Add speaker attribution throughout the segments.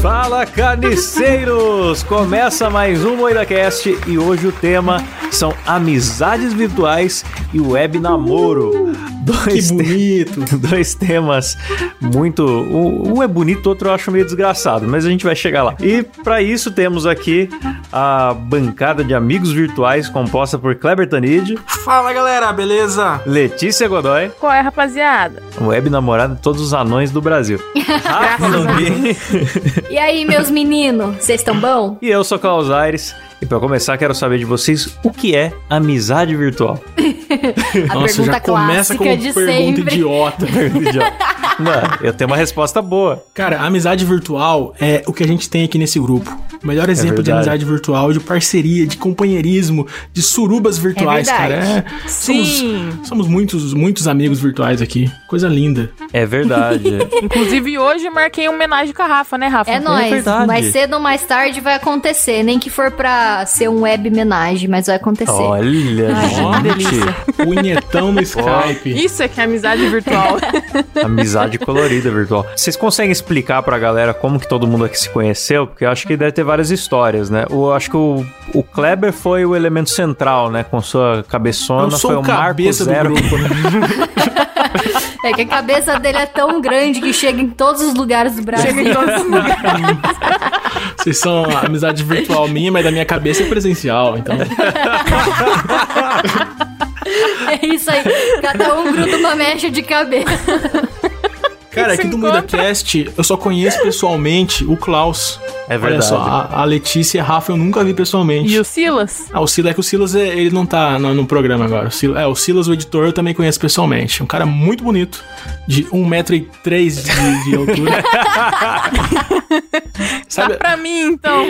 Speaker 1: Fala carniceiros! Começa mais um MoidaCast e hoje o tema são amizades virtuais e web namoro.
Speaker 2: Dois que bonito!
Speaker 1: Te dois temas muito. Um é bonito, o outro eu acho meio desgraçado, mas a gente vai chegar lá. E para isso temos aqui a bancada de amigos virtuais composta por Kleber Tanid.
Speaker 2: Fala galera, beleza?
Speaker 1: Letícia Godoy.
Speaker 3: Qual é, rapaziada?
Speaker 1: Web namorada de todos os anões do Brasil. Rafa
Speaker 4: E aí, meus meninos, vocês estão bom?
Speaker 1: E eu sou Klaus Aires. E para começar, quero saber de vocês o que é amizade virtual.
Speaker 4: a Nossa, pergunta já começa com de
Speaker 2: pergunta idiota. idiota.
Speaker 1: Não, eu tenho uma resposta boa.
Speaker 2: Cara, amizade virtual é o que a gente tem aqui nesse grupo. O melhor é exemplo é de amizade virtual, de parceria, de companheirismo, de surubas virtuais, é cara. É,
Speaker 3: Sim.
Speaker 2: Somos, somos, muitos, muitos amigos virtuais aqui. Coisa linda.
Speaker 1: É verdade.
Speaker 3: Inclusive, hoje marquei uma homenagem com a Rafa, né, Rafa?
Speaker 4: É, é nóis. Mais cedo ou mais tarde vai acontecer. Nem que for pra ser um web homenagem, mas vai acontecer.
Speaker 1: Olha, Ai, que delícia.
Speaker 2: Punhetão no Skype.
Speaker 3: Isso é que é amizade virtual.
Speaker 1: amizade colorida virtual. Vocês conseguem explicar pra galera como que todo mundo aqui se conheceu? Porque eu acho que deve ter várias histórias, né? Eu acho que o, o Kleber foi o elemento central, né? Com sua cabeçona.
Speaker 2: Eu sou
Speaker 1: foi o,
Speaker 2: Marco Zero.
Speaker 1: Grupo, né?
Speaker 4: É que a cabeça dele é tão grande que chega em todos os lugares do Brasil. Chega em todos os lugares.
Speaker 2: Vocês são amizade virtual minha, mas da minha cabeça é presencial, então.
Speaker 4: É isso aí. Cada um gruda uma mecha de cabeça.
Speaker 2: Cara, aqui do MuidaCast, eu só conheço pessoalmente o Klaus.
Speaker 1: É verdade. Olha só,
Speaker 2: a, a Letícia e a Rafa eu nunca vi pessoalmente.
Speaker 3: E o Silas?
Speaker 2: Ah, o Silas é que o Silas é, ele não tá no, no programa agora. O Silas, é, o Silas, o editor, eu também conheço pessoalmente. Um cara muito bonito, de 1,3m de, de altura.
Speaker 3: Sabe? Tá pra mim, então.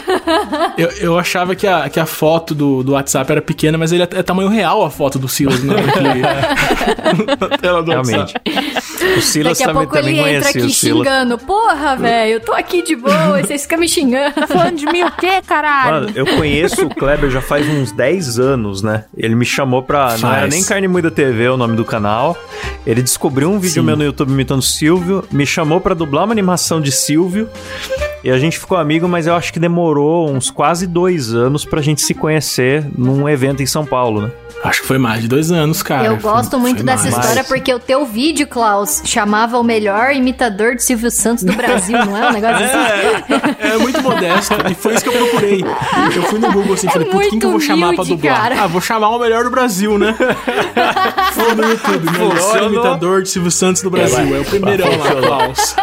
Speaker 2: eu, eu achava que a, que a foto do, do WhatsApp era pequena, mas ele é, é tamanho real a foto do Silas né?
Speaker 1: na tela do Realmente. WhatsApp. O Silas
Speaker 4: Daqui a
Speaker 1: também,
Speaker 4: pouco ele entra aqui xingando. Porra, velho, eu tô aqui de boa e vocês ficam me xingando.
Speaker 3: Tá falando de mim o quê, caralho?
Speaker 1: Mano, eu conheço o Kleber já faz uns 10 anos, né? Ele me chamou pra. Faz. Não era nem Carne Muida TV o nome do canal. Ele descobriu um vídeo Sim. meu no YouTube imitando Silvio, me chamou para dublar uma animação de Silvio. E a gente ficou amigo, mas eu acho que demorou uns quase dois anos pra gente se conhecer num evento em São Paulo, né?
Speaker 2: Acho que foi mais de dois anos, cara.
Speaker 4: Eu gosto
Speaker 2: foi,
Speaker 4: muito
Speaker 2: foi
Speaker 4: dessa
Speaker 2: mais.
Speaker 4: história porque o teu vídeo, Klaus, chamava o melhor imitador de Silvio Santos do Brasil, não é um negócio assim?
Speaker 2: É, é, muito modesto. E foi isso que eu procurei. Eu fui no Google assim, é falei, putz, quem que eu vou chamar humilde, pra dublar? Cara. Ah, vou chamar o melhor do Brasil, né? Foi no YouTube, melhor Funcionou. imitador de Silvio Santos do Brasil. É, é o primeirão lá, Klaus.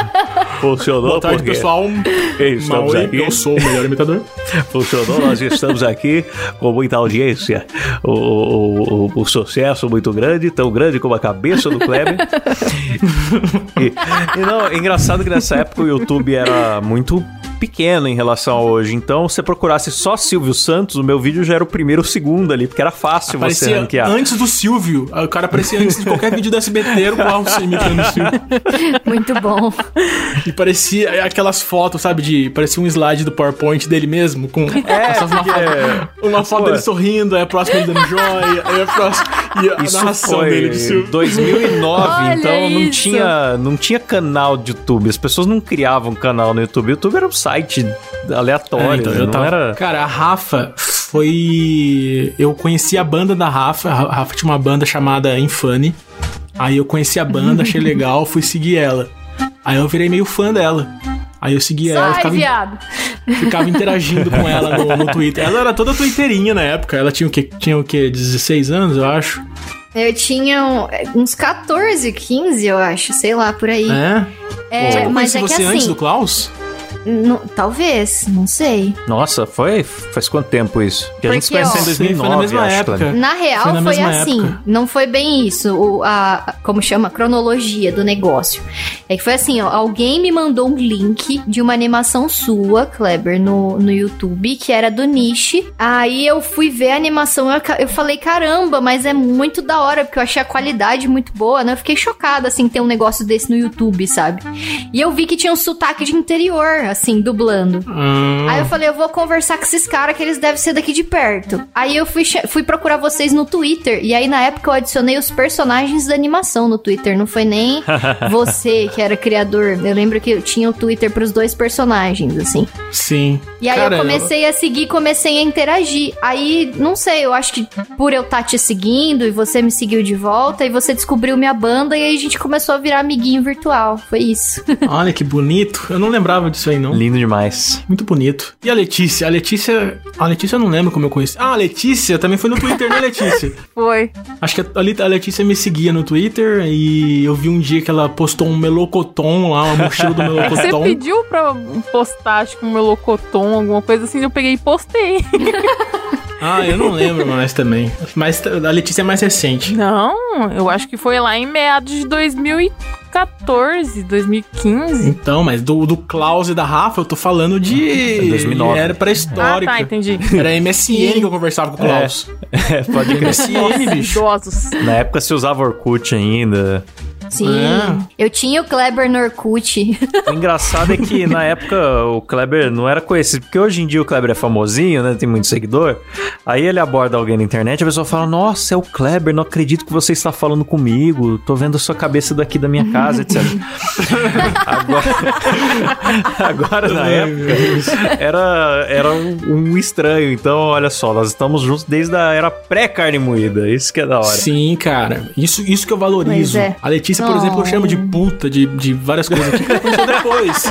Speaker 1: Funcionou
Speaker 2: Boa tarde,
Speaker 1: porque...
Speaker 2: pessoal.
Speaker 1: Estamos Maui, aqui.
Speaker 2: Eu sou o melhor imitador.
Speaker 1: Funcionou, nós estamos aqui com muita audiência. O, o, o, o sucesso muito grande, tão grande como a cabeça do Kleber. e, e não, engraçado que nessa época o YouTube era muito pequeno em relação a hoje. Então, se você procurasse só Silvio Santos, o meu vídeo já era o primeiro ou segundo ali, porque era fácil
Speaker 2: aparecia
Speaker 1: você ranquear.
Speaker 2: Antes do Silvio. O cara aparecia antes de qualquer vídeo do SBT, o qual você imitando o Silvio.
Speaker 4: Muito bom.
Speaker 2: E parecia aquelas fotos, sabe, de. Parecia um slide do PowerPoint dele mesmo, com
Speaker 1: é, uma, foto,
Speaker 2: é. uma foto dele sorrindo, aí a próxima ele dando joia, aí a próxima. E a
Speaker 1: isso
Speaker 2: narração
Speaker 1: foi
Speaker 2: dele do Silvio.
Speaker 1: 2009, então não tinha, não tinha canal de YouTube. As pessoas não criavam canal no YouTube. O YouTube era um site aleatório. É, então, eu tava... era...
Speaker 2: Cara, a Rafa foi. Eu conheci a banda da Rafa. A Rafa tinha uma banda chamada Infane. Aí eu conheci a banda, achei legal, fui seguir ela. Aí eu virei meio fã dela. Aí eu seguia
Speaker 4: Sai,
Speaker 2: ela, ficava,
Speaker 4: viado.
Speaker 2: Ficava interagindo com ela no, no, Twitter. Ela era toda twitterinha na época. Ela tinha o quê? Tinha o quê? 16 anos, eu acho.
Speaker 4: Eu tinha uns 14, 15, eu acho, sei lá, por aí.
Speaker 2: É?
Speaker 4: É,
Speaker 2: eu
Speaker 4: mas é
Speaker 2: você
Speaker 4: que assim,
Speaker 2: antes do Klaus?
Speaker 4: Não, talvez, não sei.
Speaker 1: Nossa, foi? Faz quanto tempo isso? Que a gente se
Speaker 4: Porque,
Speaker 1: conheceu
Speaker 4: ó,
Speaker 1: em 2009,
Speaker 2: foi na mesma
Speaker 1: acho,
Speaker 2: época.
Speaker 4: Na real,
Speaker 2: Foi na
Speaker 4: foi, assim.
Speaker 2: época.
Speaker 4: Não foi bem isso. O, a, como chama? Cronologia do negócio. É que foi assim, ó. Alguém me mandou um link de uma animação sua, Kleber, no, no YouTube, que era do Nishi. Aí eu fui ver a animação. Eu, eu falei, caramba, mas é muito da hora, porque eu achei a qualidade muito boa, né? Eu fiquei chocada, assim, ter um negócio desse no YouTube, sabe? E eu vi que tinha um sotaque de interior. Assim, dublando.
Speaker 2: Hum.
Speaker 4: Aí eu falei, eu vou conversar com esses caras que eles devem ser daqui de perto. Aí eu fui, fui procurar vocês no Twitter. E aí, na época, eu adicionei os personagens da animação no Twitter. Não foi nem você que era criador. Eu lembro que eu tinha o Twitter pros dois personagens, assim.
Speaker 2: Sim.
Speaker 4: E aí
Speaker 2: Cara,
Speaker 4: eu comecei a seguir, comecei a interagir. Aí, não sei, eu acho que por eu estar te seguindo e você me seguiu de volta, e você descobriu minha banda, e aí a gente começou a virar amiguinho virtual. Foi isso.
Speaker 2: Olha que bonito. Eu não lembrava disso aí, não.
Speaker 1: Lindo demais.
Speaker 2: Muito bonito. E a Letícia? A Letícia. A Letícia eu não lembro como eu conheci. Ah, a Letícia também foi no Twitter, né, Letícia?
Speaker 3: Foi.
Speaker 2: Acho que a, a Letícia me seguia no Twitter e eu vi um dia que ela postou um melocotom lá, uma mochila do
Speaker 3: que você pediu pra postar, acho que um melocotom, alguma coisa assim, eu peguei e postei.
Speaker 2: Ah, eu não lembro mais também. Mas a Letícia é mais recente.
Speaker 3: Não, eu acho que foi lá em meados de 2014, 2015.
Speaker 2: Então, mas do, do Klaus e da Rafa, eu tô falando de.
Speaker 1: É 2009.
Speaker 2: Era
Speaker 3: Ah,
Speaker 2: pré-histórica.
Speaker 3: tá, entendi.
Speaker 2: Era MSN que eu conversava com o Klaus.
Speaker 1: É, pode crer.
Speaker 2: MSN, bicho.
Speaker 3: Idosos.
Speaker 1: Na época se usava Orkut ainda.
Speaker 4: Sim.
Speaker 2: É.
Speaker 4: Eu tinha o Kleber no Orkut.
Speaker 1: O engraçado é que na época o Kleber não era conhecido, porque hoje em dia o Kleber é famosinho, né? Tem muito seguidor. Aí ele aborda alguém na internet, a pessoa fala: Nossa, é o Kleber, não acredito que você está falando comigo. Tô vendo a sua cabeça daqui da minha casa, etc. Agora, agora na época, era, era um, um estranho. Então, olha só, nós estamos juntos desde a era pré-carne moída. Isso que é da hora.
Speaker 2: Sim, cara. Isso, isso que eu valorizo.
Speaker 4: É.
Speaker 2: A Letícia, por exemplo, eu chamo de puta, de, de várias coisas aqui que aconteceu depois.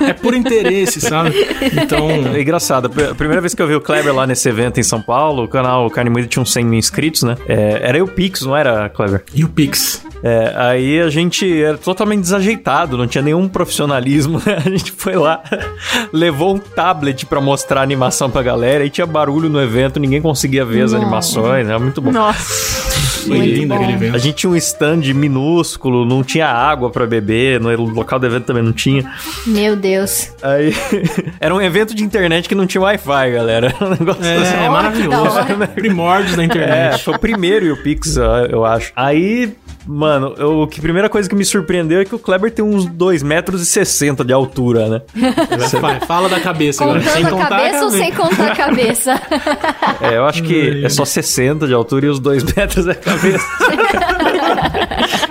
Speaker 2: é por interesse, sabe? Então.
Speaker 1: É engraçado. A primeira vez que eu vi o Kleber lá nesse evento em São Paulo, o canal Carne Moída tinha uns 100 mil inscritos, né? É, era eu Pix, não era, Kleber?
Speaker 2: E o Pix?
Speaker 1: É, aí a gente era totalmente desajeitado, não tinha nenhum profissionalismo. né? A gente foi lá, levou um tablet pra mostrar a animação pra galera, e tinha barulho no evento, ninguém conseguia ver as
Speaker 4: Nossa.
Speaker 1: animações, era muito bom.
Speaker 3: Nossa.
Speaker 2: Foi
Speaker 4: Muito
Speaker 2: lindo
Speaker 4: bom.
Speaker 2: aquele evento.
Speaker 1: A gente tinha um stand minúsculo, não tinha água pra beber, no local do evento também não tinha.
Speaker 4: Meu Deus.
Speaker 1: Aí era um evento de internet que não tinha Wi-Fi, galera. Era um negócio
Speaker 2: É,
Speaker 1: assim.
Speaker 2: é
Speaker 4: da
Speaker 2: maravilhoso. Primórdios da
Speaker 1: É,
Speaker 2: internet.
Speaker 1: foi o primeiro e o Pix, eu- eu acho. Aí, mano, eu, que primeira coisa que me surpreendeu é que o Kleber tem uns 2,60 metros e 60 de altura, né?
Speaker 2: Vai, fala da cabeça agora. Sem
Speaker 4: a
Speaker 2: contar
Speaker 4: cabeça ou sem contar a cabeça?
Speaker 1: É, eu acho que é só 60 de altura e os 2 metros é a cabeça.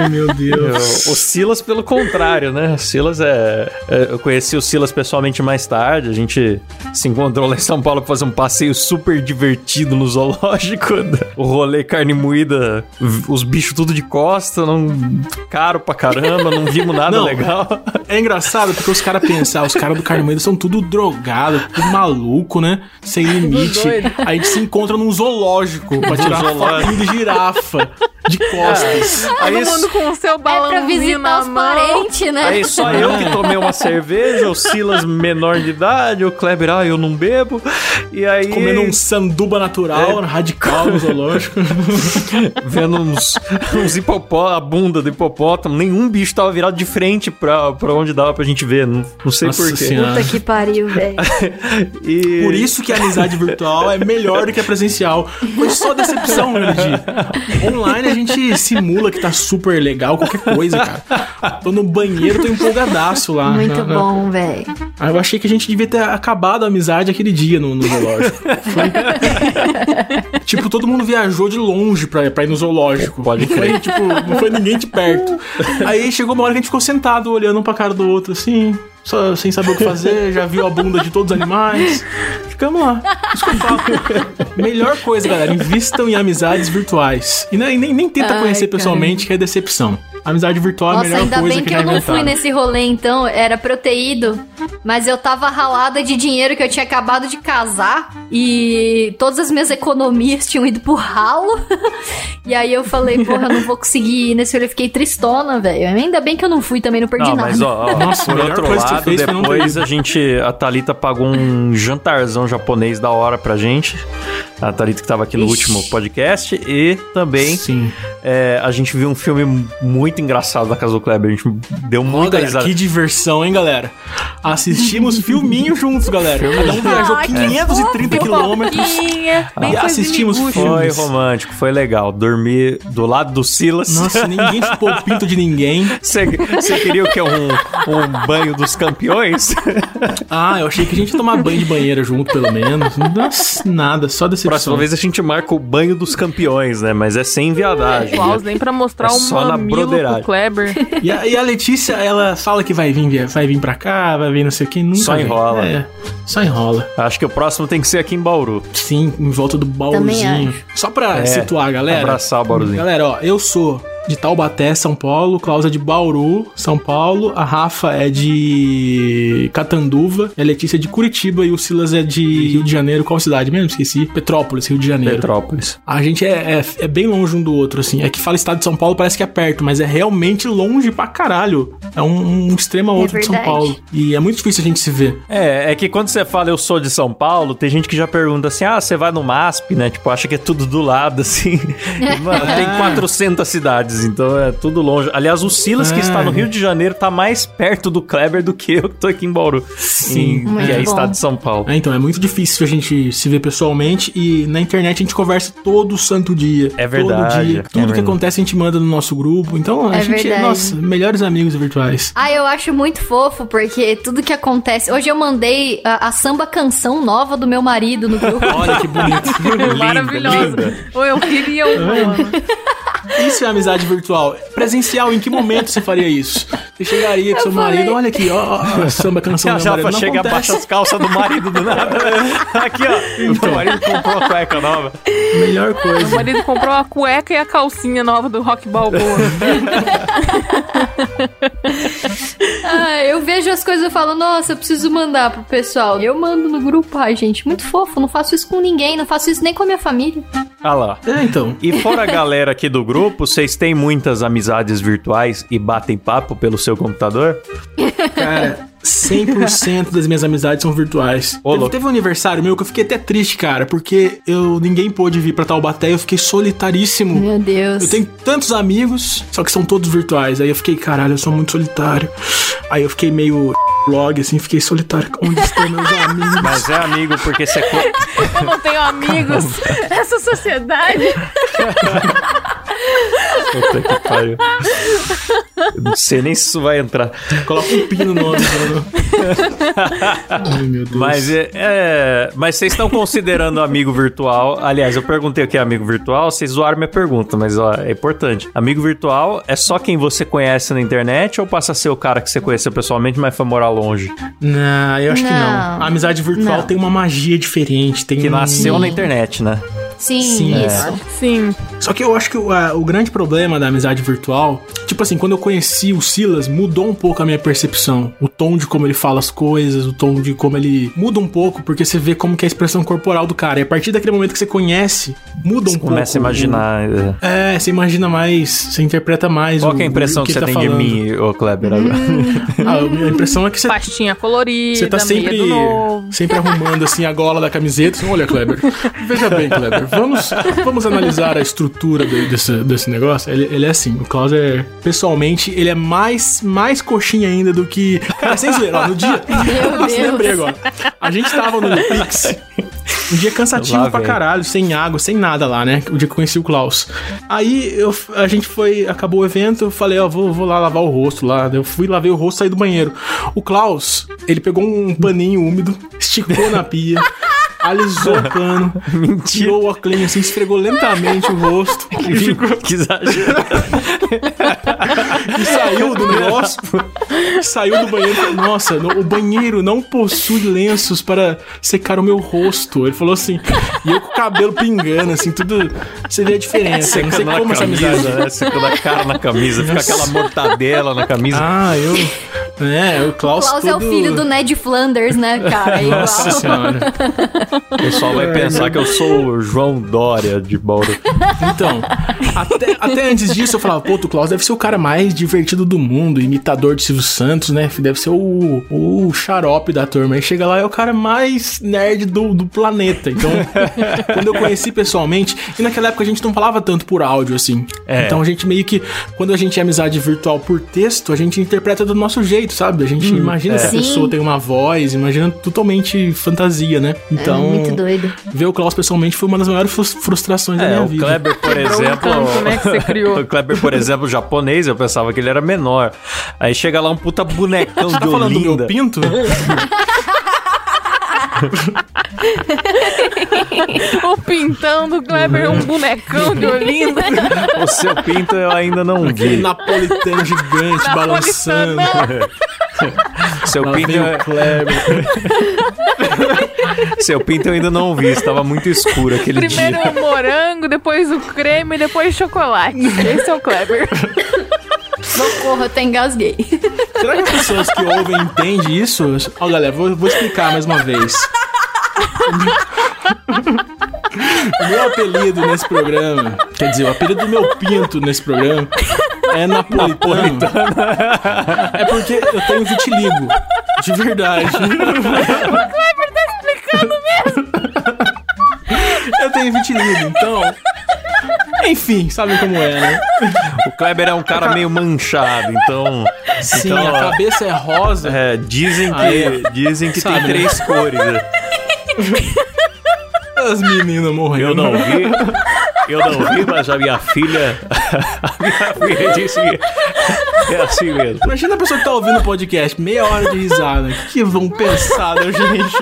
Speaker 2: Ai, meu Deus.
Speaker 1: o Silas, pelo contrário, né? O Silas é, é- Eu conheci o Silas pessoalmente mais tarde. A gente se encontrou lá em São Paulo pra fazer um passeio super divertido no zoológico. O rolê carne moída, os bichos tudo de costa, não, caro pra caramba, não vimos nada
Speaker 2: Não.
Speaker 1: legal.
Speaker 2: É engraçado porque os caras pensam, ah, os caras do Carne Moída são tudo drogado, tudo maluco, né? Sem limite. Aí a gente se encontra num zoológico pra tirar
Speaker 1: zoológico.
Speaker 2: fotinho de girafa de costas.
Speaker 1: Aí,
Speaker 3: Todo mundo com o seu
Speaker 4: É pra visitar os parentes, né?
Speaker 1: aí só eu que tomei uma cerveja, o Silas menor de idade, o Kleber, ah, eu não bebo. E aí.
Speaker 2: Comendo um sanduba natural, radical no zoológico.
Speaker 1: vendo uns, uns hipopó, a bunda do hipopótamo, nenhum bicho tava virado de frente pra, pra onde dava pra gente ver, não, não sei porquê.
Speaker 4: Puta que pariu, velho.
Speaker 1: E...
Speaker 2: Por isso que a amizade virtual é melhor do que a presencial. Foi só decepção dia. Online a gente simula que tá super legal, qualquer coisa, cara. Tô no banheiro, tô empolgadaço lá.
Speaker 4: Muito
Speaker 2: na- na-
Speaker 4: bom, velho.
Speaker 2: Ah, eu achei que a gente devia ter acabado a amizade aquele dia no, no zoológico. Foi- tipo, todo mundo viajou de longe pra, pra ir no zoológico.
Speaker 1: Pode
Speaker 2: Não foi, tipo, não foi ninguém de perto. Aí chegou uma hora que a gente ficou sentado olhando um pra cara do outro, assim, só sem saber o que fazer, já viu a bunda de todos os animais. Ficamos lá. Isso que eu falo. Melhor coisa, galera, invistam em amizades virtuais. E nem, nem, nem tenta
Speaker 4: Ai,
Speaker 2: conhecer
Speaker 4: cara.
Speaker 2: pessoalmente, que é decepção. Amizade virtual é a
Speaker 4: Nossa,
Speaker 2: melhor
Speaker 4: ainda
Speaker 2: coisa
Speaker 4: bem que, eu não fui nesse rolê, então. Era pra eu ter ido. Mas eu tava ralada de dinheiro que eu tinha acabado de casar. E todas as minhas economias tinham ido pro ralo. e aí eu falei, porra, eu não vou conseguir ir nesse rolê. Eu fiquei tristona, velho. Ainda bem que eu não fui também, não perdi
Speaker 1: Não,
Speaker 4: nada.
Speaker 1: mas ó, ó,
Speaker 2: Nossa,
Speaker 1: por outro lado, depois a gente, a Thalita pagou um jantarzão japonês da hora pra gente. A Thalita que tava aqui no Ixi. último podcast. E também é, a gente viu um filme muito engraçado na casa do Kleber. A gente deu muita
Speaker 2: risada. Que diversão, hein, galera? Assistimos filminho juntos, galera. Cada um viajou 530 quilômetros. E assistimos filmes.
Speaker 1: Foi romântico, foi legal. Dormir do lado do Silas.
Speaker 2: Nossa, ninguém chupou o pinto de ninguém.
Speaker 1: Você queria o que? Um, um banho dos campeões?
Speaker 2: ah, eu achei que a gente ia tomar banho de banheira junto, pelo menos. Nossa, nada, só decepção.
Speaker 1: Próxima vez a gente marca o banho dos campeões, né? Mas é sem viadagem.
Speaker 3: Klaus, nem pra mostrar é um só mamilo pro Kleber.
Speaker 2: E a, e a, Letícia, ela fala que vai vir, vai vir pra cá, vai vir não sei o que, nunca
Speaker 1: Só
Speaker 2: vem.
Speaker 1: enrola.
Speaker 2: É, só enrola.
Speaker 1: Acho que o próximo tem que ser aqui em Bauru.
Speaker 2: Sim, em volta do Bauruzinho. Só pra é, situar, galera.
Speaker 1: Abraçar o Bauruzinho.
Speaker 2: Galera, ó, eu sou de Taubaté, São Paulo. Klaus é de Bauru, São Paulo. A Rafa é de Catanduva. A Letícia é de Curitiba. E o Silas é de Rio de Janeiro. Qual cidade mesmo? Esqueci. Petrópolis, Rio de Janeiro.
Speaker 1: Petrópolis.
Speaker 2: A gente é, é, é, bem longe um do outro, assim. É que fala estado de São Paulo, parece que é perto, mas é realmente longe pra caralho. É um, um extremo a é outro é de São Paulo. E é muito difícil a gente se ver.
Speaker 1: É, é que quando você fala eu sou de São Paulo, tem gente que já pergunta assim: ah, você vai no MASP, né? Tipo, acha que é tudo do lado, assim. Mano, tem 400 cidades cidades, então é tudo longe. Aliás, o Silas, que está no Rio de Janeiro, tá mais perto do Kleber do que eu que tô aqui em Bauru. Sim. Em, que é bom. estado de São Paulo.
Speaker 2: É, então, é muito difícil a gente se ver pessoalmente e na internet a gente conversa todo santo dia.
Speaker 1: É verdade. Todo dia.
Speaker 2: É Tudo é que acontece a gente manda no nosso grupo. Então, a é gente verdade. é, nossa, melhores amigos virtuais.
Speaker 4: Ah, eu acho muito fofo, porque tudo que acontece. Hoje eu mandei a, a samba canção nova do meu marido no grupo.
Speaker 2: Olha que bonito.
Speaker 3: Maravilhoso. Eu queria um.
Speaker 2: Isso é amizade virtual. Presencial, em que momento você faria isso? Você chegaria com seu falei. marido, olha aqui, ó, ó, samba canção do
Speaker 1: meu marido. Já chega, abaixa as calças do marido do nada. aqui, ó, então. o marido comprou a cueca nova.
Speaker 2: Melhor coisa.
Speaker 3: O marido comprou a cueca e a calcinha nova do Rock Balboa.
Speaker 4: ah, eu vejo as coisas e falo, nossa, eu preciso mandar pro pessoal. Eu mando no grupo, ai, gente, muito fofo, não faço isso com ninguém, não faço isso nem com a minha família.
Speaker 1: Ah lá.
Speaker 2: É, então.
Speaker 1: E fora a galera aqui do grupo, vocês têm muitas amizades virtuais e batem papo pelo seu computador?
Speaker 2: Cara, 100% das minhas amizades são virtuais. Ô, teve, teve, um aniversário meu que eu fiquei até triste, cara, porque eu ninguém pôde vir pra Taubaté e eu fiquei solitaríssimo.
Speaker 4: Meu Deus.
Speaker 2: Eu tenho tantos amigos, só que são todos virtuais. Aí eu fiquei, caralho, eu sou muito solitário. Aí eu fiquei meio blog, assim, fiquei solitário. Onde estão meus amigos?
Speaker 1: Mas é amigo porque você.
Speaker 3: eu não tenho amigos. Essa sociedade.
Speaker 1: Puta que pariu. Eu não sei nem se isso vai entrar.
Speaker 2: Coloca um pino no nome,
Speaker 1: Ai, meu Deus. Mas, é, é, mas vocês estão considerando amigo virtual. Aliás, eu perguntei o que é amigo virtual, vocês zoaram minha pergunta, mas ó, é importante. Amigo virtual é só quem você conhece na internet ou passa a ser o cara que você conheceu pessoalmente, mas foi morar longe?
Speaker 2: Não, eu acho não. que não. A amizade virtual não. tem uma magia diferente. Tem
Speaker 1: que nasceu na internet, né?
Speaker 4: Sim, Sim, isso. É.
Speaker 3: Sim.
Speaker 2: Só que eu acho que o, a, o grande problema da amizade virtual, tipo assim, quando eu conheci o Silas, mudou um pouco a minha percepção. O tom de como ele fala as coisas, o tom de como ele muda um pouco, porque você vê como que é a expressão corporal do cara. E a partir daquele momento que você conhece, muda um você pouco.
Speaker 1: Começa a imaginar.
Speaker 2: O... É. você imagina mais, você interpreta mais.
Speaker 1: Qual o, é a impressão que, que você tá tem falando. de mim, ô Kleber? Hum.
Speaker 2: ah, a impressão é que você.
Speaker 3: Pastinha colorida,
Speaker 2: você tá sempre, sempre arrumando assim a gola da camiseta. Assim, Olha, Kleber, veja bem, Kleber, vamos, vamos analisar a estrutura de, desse, desse negócio. Ele, ele é assim, o Klaus é, pessoalmente, ele é mais, mais coxinha ainda do que. Cara, sem zoeira, ó, no dia.
Speaker 4: Meu Nossa, Deus.
Speaker 2: lembrei agora. A gente tava no Pix. Um dia cansativo lá, pra caralho, sem água, sem nada lá, né? O dia que eu conheci o Klaus. Aí eu, a gente foi, acabou o evento, eu falei, ó, vou, vou lá lavar o rosto lá. Eu fui, lavei o rosto, saí do banheiro. O Klaus, ele pegou um paninho úmido, esticou na pia alisou o cano, Mentira. tirou o óculos assim, esfregou lentamente o rosto.
Speaker 1: Que, ficou... que exagero.
Speaker 2: e saiu do negócio, saiu do banheiro. Nossa, o banheiro não possui lenços para secar o meu rosto. Ele falou assim, e eu com o cabelo pingando, assim, tudo. Você vê a diferença. Secando não sei como
Speaker 1: camisa, essa amizade. Né? Secando a cara na camisa, fica aquela mortadela na camisa.
Speaker 2: Ah, eu. É, o Klaus.
Speaker 4: Klaus todo... é o filho do Ned Flanders, né, cara? É
Speaker 2: Nossa senhora.
Speaker 1: O pessoal vai pensar que eu sou o João Dória de Bauru.
Speaker 2: Então, até, até antes disso eu falava, pô, o Klaus deve ser o cara mais divertido do mundo, imitador de Silvio Santos, né? Deve ser o, o xarope da turma. Aí chega lá, é o cara mais nerd do, do planeta. Então, quando eu conheci pessoalmente, e naquela época a gente não falava tanto por áudio, assim. É. Então a gente meio que, quando a gente é amizade virtual por texto, a gente interpreta do nosso jeito, sabe? A gente hum, imagina é. que a pessoa tem uma voz, imagina totalmente fantasia, né? Então, é
Speaker 4: muito doido.
Speaker 2: Ver o Klaus pessoalmente foi uma das maiores frustrações é, da minha
Speaker 1: o
Speaker 2: vida.
Speaker 1: Kleber, por exemplo,
Speaker 3: canto, né, que você criou.
Speaker 1: o Kleber, por exemplo, japonês, eu pensava que ele era menor. Aí chega lá um puta bonecão
Speaker 2: você
Speaker 1: de
Speaker 2: tá falando do meu pinto?
Speaker 3: o pintão do Kleber é um bonecão de Olinda.
Speaker 1: o seu pinto eu ainda não
Speaker 2: Aquele
Speaker 1: vi.
Speaker 2: napolitano gigante balançando.
Speaker 1: seu pinto é...
Speaker 2: Kleber.
Speaker 1: seu pinto eu ainda não vi, estava muito escuro aquele
Speaker 3: Primeiro
Speaker 1: dia.
Speaker 3: Primeiro o morango, depois o creme, depois o chocolate. Esse é o Kleber.
Speaker 4: Socorro, eu até engasguei.
Speaker 2: Será que as pessoas que ouvem entendem isso? Ó, oh, galera, vou, vou explicar mais uma vez. o meu apelido nesse programa, quer dizer, o apelido do meu pinto nesse programa é napolitano. é porque eu tenho vitiligo. De verdade.
Speaker 3: o Kleber tá explicando mesmo.
Speaker 2: eu tenho vitiligo, então enfim, sabem como é, né?
Speaker 1: O Kleber é um cara meio manchado, então.
Speaker 2: Sim,
Speaker 1: então,
Speaker 2: a cabeça é rosa.
Speaker 1: É, dizem que, dizem que tem três cores. Né?
Speaker 2: As meninas morrendo.
Speaker 1: Eu não vi. Eu não vi, mas a minha filha. A minha filha disse que é assim mesmo.
Speaker 2: Imagina a pessoa que tá ouvindo o podcast, meia hora de risada. O que vão pensar da gente?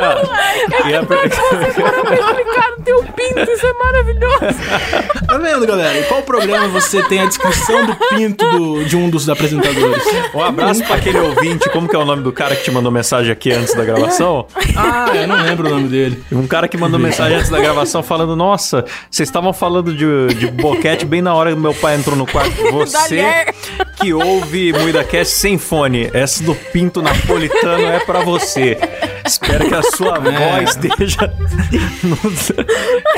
Speaker 3: Ah, e a... explicar no teu pinto, isso é maravilhoso.
Speaker 2: Tá vendo, galera? Em qual programa você tem a descrição do pinto do, de um dos apresentadores?
Speaker 1: Um abraço pra aquele ouvinte, como que é o nome do cara que te mandou mensagem aqui antes da gravação?
Speaker 2: Ah, eu não lembro o nome dele.
Speaker 1: Um cara que mandou mensagem antes da gravação falando, nossa, vocês estavam falando de, de boquete bem na hora que meu pai entrou no quarto. Você que ouve MuidaCast sem fone, essa do pinto napolitano é pra você. Espero que a sua é. voz esteja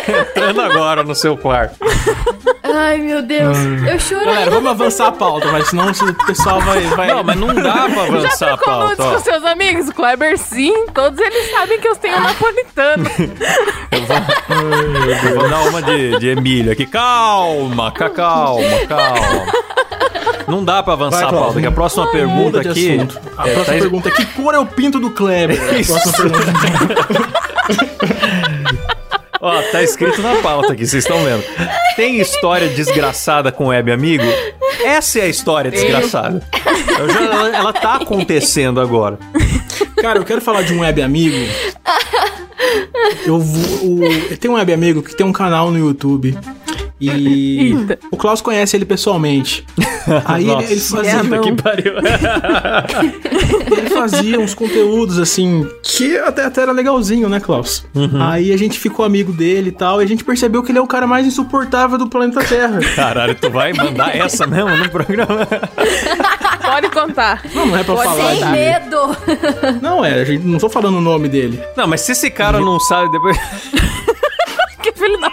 Speaker 1: entrando agora no seu quarto.
Speaker 4: Ai, meu Deus. Eu choro.
Speaker 2: Galera, vamos avançar a pauta, mas senão o pessoal vai, vai...
Speaker 1: Não, mas não dá pra avançar
Speaker 3: Já
Speaker 1: a pauta.
Speaker 3: com seus amigos? O Kleber, sim. Todos eles sabem que eu tenho napolitano.
Speaker 1: eu, vou, eu vou dar uma de, de Emílio aqui. Calma, calma, calma. Não dá pra avançar Vai, a pauta, que a próxima pergunta aqui. Assunto.
Speaker 2: A é, próxima tá... pergunta é: que cor é o pinto do Kleber? Isso. A próxima pergunta.
Speaker 1: Ó, tá escrito na pauta aqui, vocês estão vendo. Tem história desgraçada com web amigo? Essa é a história desgraçada. Já, ela, ela tá acontecendo agora.
Speaker 2: Cara, eu quero falar de um web amigo. Eu, o, eu tenho um web amigo que tem um canal no YouTube e Eita. o Klaus conhece ele pessoalmente. Aí Nossa, ele, ele fazia.
Speaker 1: Que pariu.
Speaker 2: ele fazia uns conteúdos assim que até, até era legalzinho, né, Klaus? Uhum. Aí a gente ficou amigo dele e tal, e a gente percebeu que ele é o cara mais insuportável do planeta Terra.
Speaker 1: Caralho, tu vai mandar essa mesmo no programa?
Speaker 3: Pode contar.
Speaker 2: Não, não é pra Pode falar.
Speaker 4: Sem medo.
Speaker 2: Não é, a gente não tô falando o nome dele.
Speaker 1: Não, mas se esse cara não sabe depois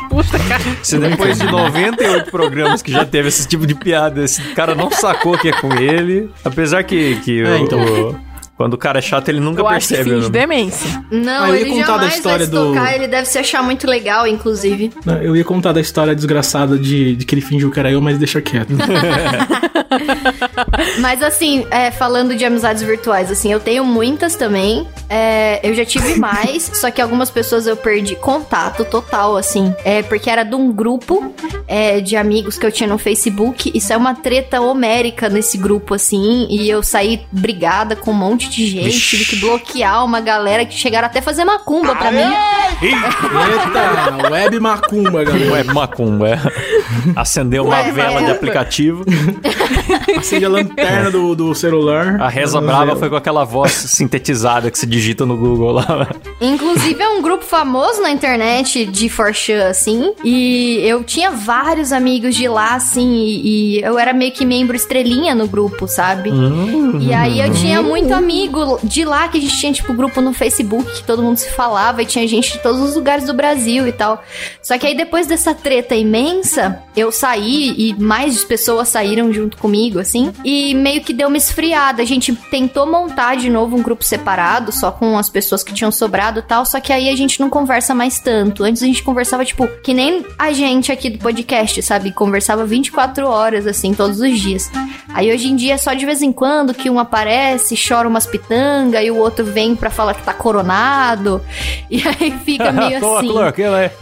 Speaker 3: puta, cara.
Speaker 1: Se depois de 98 programas que já teve esse tipo de piada, esse cara não sacou que é com ele. Apesar que, que é, o, então. Quando o cara é chato, ele nunca
Speaker 3: eu
Speaker 1: percebe.
Speaker 3: Acho que demência.
Speaker 4: Não, ah, ele contar da história do tocar, ele deve se achar muito legal, inclusive.
Speaker 2: Eu ia contar da história desgraçada de, de que ele fingiu que era eu, mas deixa quieto.
Speaker 4: mas assim, é, falando de amizades virtuais, assim, eu tenho muitas também. É, eu já tive mais, só que algumas pessoas eu perdi contato total, assim. É, porque era de um grupo é, de amigos que eu tinha no Facebook. Isso é uma treta homérica nesse grupo, assim. E eu saí brigada com um monte monte de gente, tive que bloquear uma galera que chegaram até fazer macumba pra mim.
Speaker 2: Eita, web macumba, galera.
Speaker 1: Web macumba, é. Acendeu uma Ué, vela de aplicativo.
Speaker 2: Acende a lanterna do, do celular.
Speaker 1: A reza brava foi com aquela voz sintetizada que se digita no Google lá.
Speaker 4: Inclusive é um grupo famoso na internet de Forchan, assim. E eu tinha vários amigos de lá, assim. E, e eu era meio que membro estrelinha no grupo, sabe? Uhum. E aí eu tinha muito amigo de lá que a gente tinha, tipo, grupo no Facebook que todo mundo se falava e tinha gente de todos os lugares do Brasil e tal. Só que aí depois dessa treta imensa, eu saí e mais pessoas saíram junto comigo, assim. E meio que deu uma esfriada. A gente tentou montar de novo um grupo separado, só com as pessoas que tinham sobrado e tal. Só que aí a gente não conversa mais tanto. Antes a gente conversava, tipo, que nem a gente aqui do podcast, sabe? Conversava 24 horas, assim, todos os dias. Aí hoje em dia é só de vez em quando que um aparece, chora umas pitanga e o outro vem pra falar que tá coronado. E aí fica meio assim. Claro, que ela é.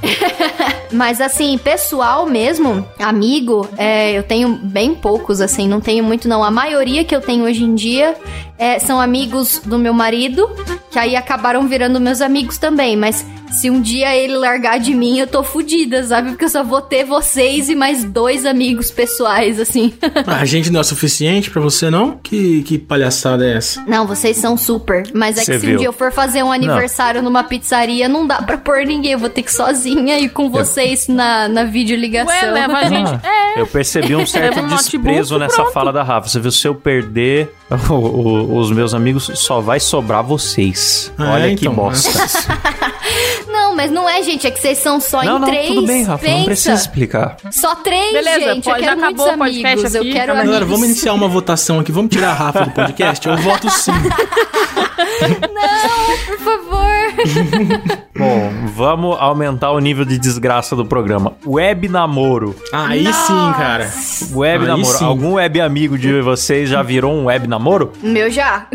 Speaker 4: Mas assim, pessoal mesmo, amigo, é, eu tenho bem poucos, assim, não tenho muito não. A maioria que eu tenho hoje em dia é, são amigos do meu marido, que aí acabaram virando meus amigos também, mas se um dia ele largar de mim, eu tô fodida, sabe? Porque eu só vou ter vocês e mais dois amigos pessoais, assim.
Speaker 2: Ah, a gente não é suficiente para você, não? Que, que palhaçada é essa?
Speaker 4: Não, vocês são super. Mas é Cê que se viu. um dia eu for fazer um aniversário não. numa pizzaria, não dá pra pôr ninguém. Eu vou ter que ir sozinha e com vocês na, na videoligação. Ué,
Speaker 3: leva a gente. Ah,
Speaker 1: é. Eu percebi um certo desprezo nessa pronto. fala da Rafa. Você viu, se eu perder o, o, os meus amigos, só vai sobrar vocês. Ah, Olha então, que bosta.
Speaker 4: Não, mas não é, gente. É que vocês são só não, em não, três.
Speaker 1: Tudo bem, Rafa. Pensa. Não precisa explicar.
Speaker 4: Só três, Beleza, gente. Pode, eu quero muitos amigos. Aqui, eu quero amigos.
Speaker 2: Galera, vamos iniciar uma votação aqui. Vamos tirar a Rafa do podcast? Eu voto sim.
Speaker 4: não, por favor.
Speaker 1: Bom, vamos aumentar o nível de desgraça do programa. Web namoro.
Speaker 2: Aí Nossa. sim, cara.
Speaker 1: Web Aí namoro. Sim. Algum web amigo de vocês já virou um web namoro?
Speaker 4: Meu já.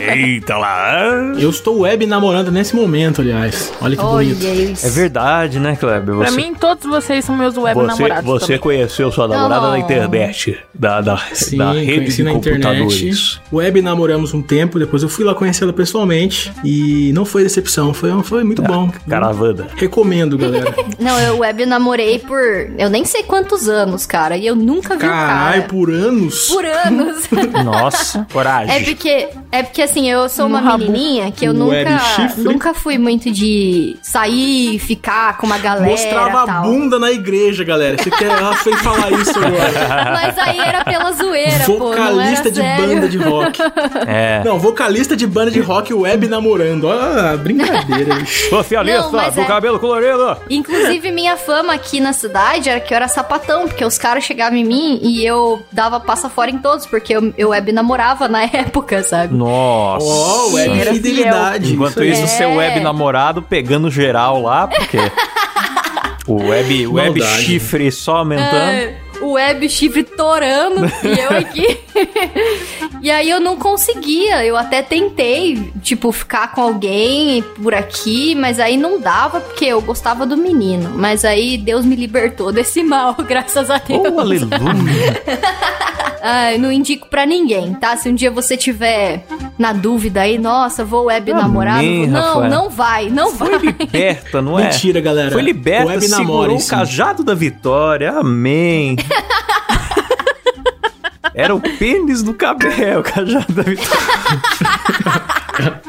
Speaker 1: Eita lá.
Speaker 2: Eu estou web namorando nesse momento, aliás. Olha que Olha bonito.
Speaker 1: Isso. É verdade, né, Kleber?
Speaker 3: Você... Pra mim, todos vocês são meus web
Speaker 1: você,
Speaker 3: namorados.
Speaker 1: Você também. conheceu sua namorada oh. na internet, da, da, sim, da rede de na computadores. Internet.
Speaker 2: Web namoramos um tempo, depois eu fui lá conhecê-la pessoalmente e não foi decepção, foi, foi muito ah, bom.
Speaker 1: Caravana.
Speaker 2: Recomendo, galera.
Speaker 4: não, eu web namorei por eu nem sei quantos anos, cara, e eu nunca vi Carai,
Speaker 2: o cara. por anos?
Speaker 4: Por anos.
Speaker 1: Nossa, coragem.
Speaker 4: É porque, é porque assim, eu sou uma menininha que eu nunca, nunca fui muito de sair e ficar com uma galera.
Speaker 2: Mostrava
Speaker 4: tal.
Speaker 2: a bunda na igreja, galera. Você quer ela fez falar isso agora.
Speaker 4: Mas aí era pela zoeira,
Speaker 2: vocalista
Speaker 4: pô,
Speaker 2: de sério. banda de rock. É. Não, vocalista de banda de rock web namorando. Olha a brincadeira.
Speaker 1: Socialista do é... cabelo colorido.
Speaker 4: Inclusive, minha fama aqui na cidade era que eu era sapatão, porque os caras chegavam em mim e eu dava passa fora em todos, porque eu, eu web namorava na época, sabe?
Speaker 1: Nossa.
Speaker 2: Oh, web fidelidade.
Speaker 1: Enquanto isso, isso é. seu web namorado pegando geral lá, porque. o web, web chifre só aumentando. É
Speaker 4: o web chifre torando e eu aqui. e aí eu não conseguia. Eu até tentei, tipo, ficar com alguém por aqui, mas aí não dava porque eu gostava do menino. Mas aí Deus me libertou desse mal, graças a Deus. Oh, aleluia. ah, não indico para ninguém, tá? Se um dia você tiver na dúvida aí, nossa, vou web namorar. Não, Rafael. não vai, não
Speaker 1: Foi
Speaker 4: vai.
Speaker 1: Foi liberta, não é?
Speaker 2: Mentira, galera.
Speaker 1: Foi liberta, web segurou namore, o cajado da vitória. Amém. Era o pênis do cabelo, o cajado da vitória.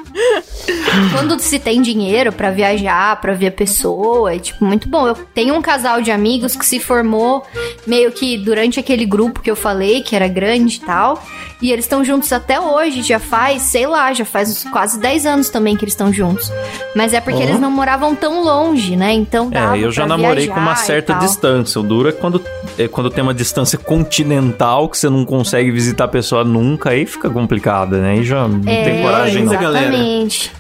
Speaker 4: Quando se tem dinheiro para viajar, para ver a pessoa, é tipo muito bom. Eu tenho um casal de amigos que se formou meio que durante aquele grupo que eu falei, que era grande e tal. E eles estão juntos até hoje, já faz, sei lá, já faz quase 10 anos também que eles estão juntos. Mas é porque oh. eles não moravam tão longe, né? Então dava
Speaker 1: É, eu já namorei com uma certa distância. O duro é quando, é quando tem uma distância continental que você não consegue visitar a pessoa nunca, aí fica complicado, né? Aí já não é, tem coragem
Speaker 4: ainda, galera.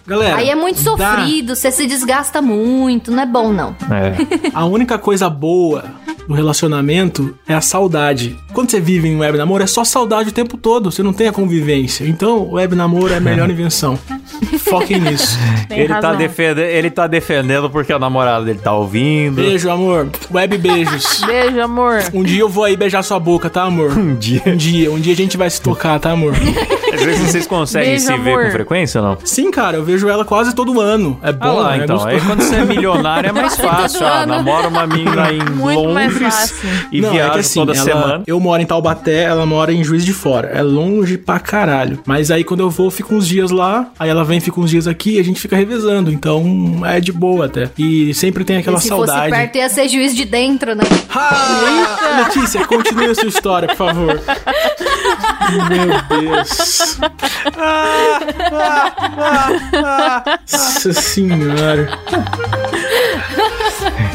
Speaker 4: Galera, aí é muito sofrido, dá... você se desgasta muito, não é bom não.
Speaker 2: É. a única coisa boa no relacionamento é a saudade. Quando você vive em web namoro, é só saudade o tempo todo, você não tem a convivência. Então, web namoro é a melhor invenção. Foquem nisso.
Speaker 1: Tem ele tá, defendendo, ele tá defendendo porque a namorada dele tá ouvindo.
Speaker 2: Beijo, amor. Web beijos.
Speaker 3: Beijo, amor.
Speaker 2: Um dia eu vou aí beijar sua boca, tá, amor?
Speaker 1: Um dia.
Speaker 2: Um dia. Um dia a gente vai se tocar, tá, amor?
Speaker 1: Às vezes vocês conseguem Beijo, se amor. ver com frequência ou não?
Speaker 2: Sim, cara, eu vejo ela quase todo ano. É bom, ah lá,
Speaker 1: é então. Aí quando você é milionário é mais fácil. Ah, namora uma menina em Muito Londres e não, viaja é assim, toda
Speaker 2: ela,
Speaker 1: semana.
Speaker 2: Eu moro em Taubaté, ela mora em Juiz de Fora. É longe pra caralho. Mas aí quando eu vou, eu fico uns dias lá, aí ela vem, fica uns dias aqui e a gente fica revezando. Então é de boa até. E sempre tem aquela e se saudade. Se
Speaker 4: fosse perto, ia ser juiz de dentro, né?
Speaker 2: Ah, Letícia, continue a sua história, por favor. Meu Deus. Nossa senhora.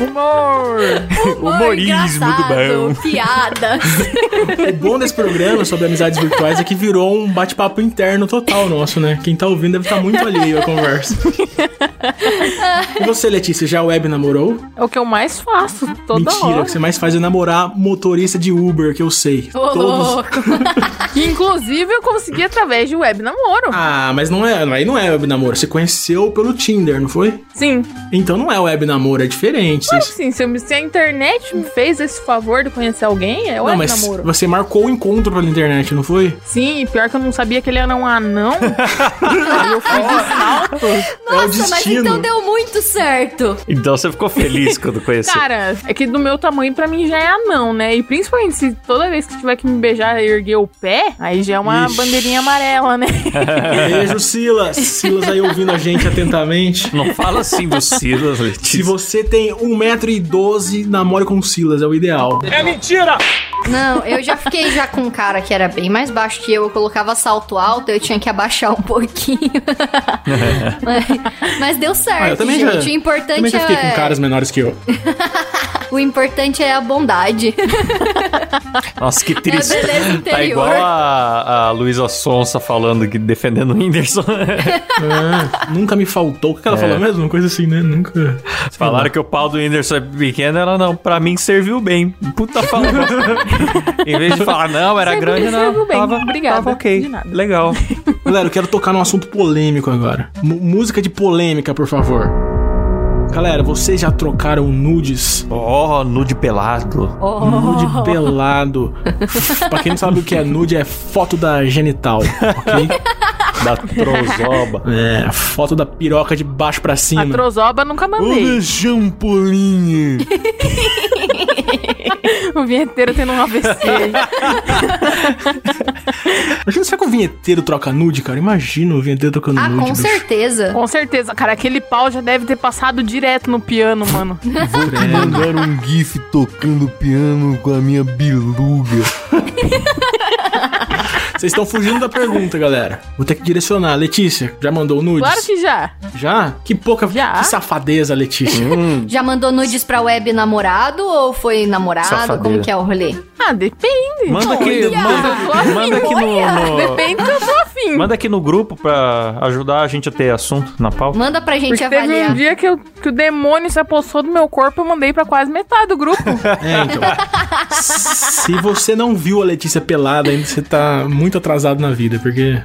Speaker 3: Humor.
Speaker 1: Humorismo do bom.
Speaker 4: Piadas.
Speaker 2: O bom desse programa sobre amizades virtuais é que virou um bate-papo interno total nosso, né? Quem tá ouvindo deve estar tá muito alheio à conversa. e você, Letícia, já web namorou?
Speaker 3: É o que eu mais faço toda
Speaker 2: Mentira,
Speaker 3: hora.
Speaker 2: o que você mais faz é namorar motorista de Uber, que eu sei.
Speaker 3: Ô, Todos. Inclusive, eu consegui através de web namoro.
Speaker 2: Ah, mas não é, aí não é web namoro. Você conheceu pelo Tinder, não foi?
Speaker 3: Sim.
Speaker 2: Então não é web namoro, é diferente.
Speaker 3: Claro sim, se, se, a internet me fez esse favor de conhecer alguém, é web não, mas namoro.
Speaker 2: Você marcou o encontro pela internet, não foi?
Speaker 3: Sim, pior que eu não sabia que ele era um anão. aí eu fui de salto.
Speaker 4: Nossa, é mas então deu muito certo.
Speaker 1: Então você ficou feliz quando conheceu.
Speaker 3: Cara, é que do meu tamanho pra mim já é anão, né? E principalmente se toda vez que tiver que me beijar erguer o pé, aí já é uma Ixi. bandeirinha amarela, né?
Speaker 2: Beijo, Silas. Silas aí ouvindo a gente atentamente.
Speaker 1: Não fala assim do Silas, Letícia.
Speaker 2: Se você tem 1,12m, namore com o Silas, é o ideal.
Speaker 1: É mentira!
Speaker 4: Não, eu já fiquei já com um cara que era bem mais baixo que eu. Eu colocava salto alto, eu tinha que abaixar um pouquinho. mas, mas, deu certo, ah, eu também gente. Já, o importante também
Speaker 2: já fiquei é... com caras menores que eu.
Speaker 4: o importante é a bondade.
Speaker 1: Nossa, que triste. É tá igual a, a Luísa Sonsa falando que defendendo o Whindersson.
Speaker 2: é, nunca me faltou. O que ela é. falou mesmo? Uma coisa assim, né? Nunca.
Speaker 1: Falaram que o pau do Whindersson é pequeno, ela não. Pra mim serviu bem. Puta fala. em vez de falar, não, era serviu, grande, não. Serviu bem. Tava, Obrigada. Tava ok. Legal.
Speaker 2: Galera, eu quero tocar num assunto polêmico agora. M música de polêmica, por favor. Galera, vocês já trocaram nudes?
Speaker 1: Oh, nude pelado.
Speaker 2: Oh. Nude pelado. pra quem não sabe o que é nude, é foto da genital, ok?
Speaker 1: Da trozoba.
Speaker 2: É, foto da piroca de baixo pra cima. A
Speaker 3: trozoba nunca mandei.
Speaker 2: Ô, champolinha.
Speaker 3: o vinheteiro tendo um AVC.
Speaker 2: Imagina será que o vinheteiro troca nude, cara? Imagina o vinheteiro trocando
Speaker 4: ah,
Speaker 2: nude.
Speaker 4: Ah, com bicho. certeza.
Speaker 3: Com certeza, cara. Aquele pau já deve ter passado direto no piano, mano.
Speaker 2: Vou te mandar um gif tocando piano com a minha biluga. Vocês estão fugindo da pergunta, galera. Vou ter que direcionar. Letícia, já mandou nudes?
Speaker 3: Claro que já.
Speaker 2: Já? Que pouca. Já. Que safadeza, Letícia.
Speaker 4: Hum. Já mandou nudes pra web namorado ou foi namorado? Safadeza. Como que é o rolê?
Speaker 3: Ah, depende.
Speaker 1: Manda aqui, manda, manda aqui no, no,
Speaker 3: Depende do eu afim.
Speaker 1: Manda aqui no grupo pra ajudar a gente a ter assunto na pauta.
Speaker 4: Manda pra gente
Speaker 3: Porque
Speaker 4: avaliar.
Speaker 3: Teve um dia que, eu, que o demônio se apossou do meu corpo, eu mandei pra quase metade do grupo.
Speaker 2: é, então. se você não viu a Letícia pelada ainda, você tá muito atrasado na vida, porque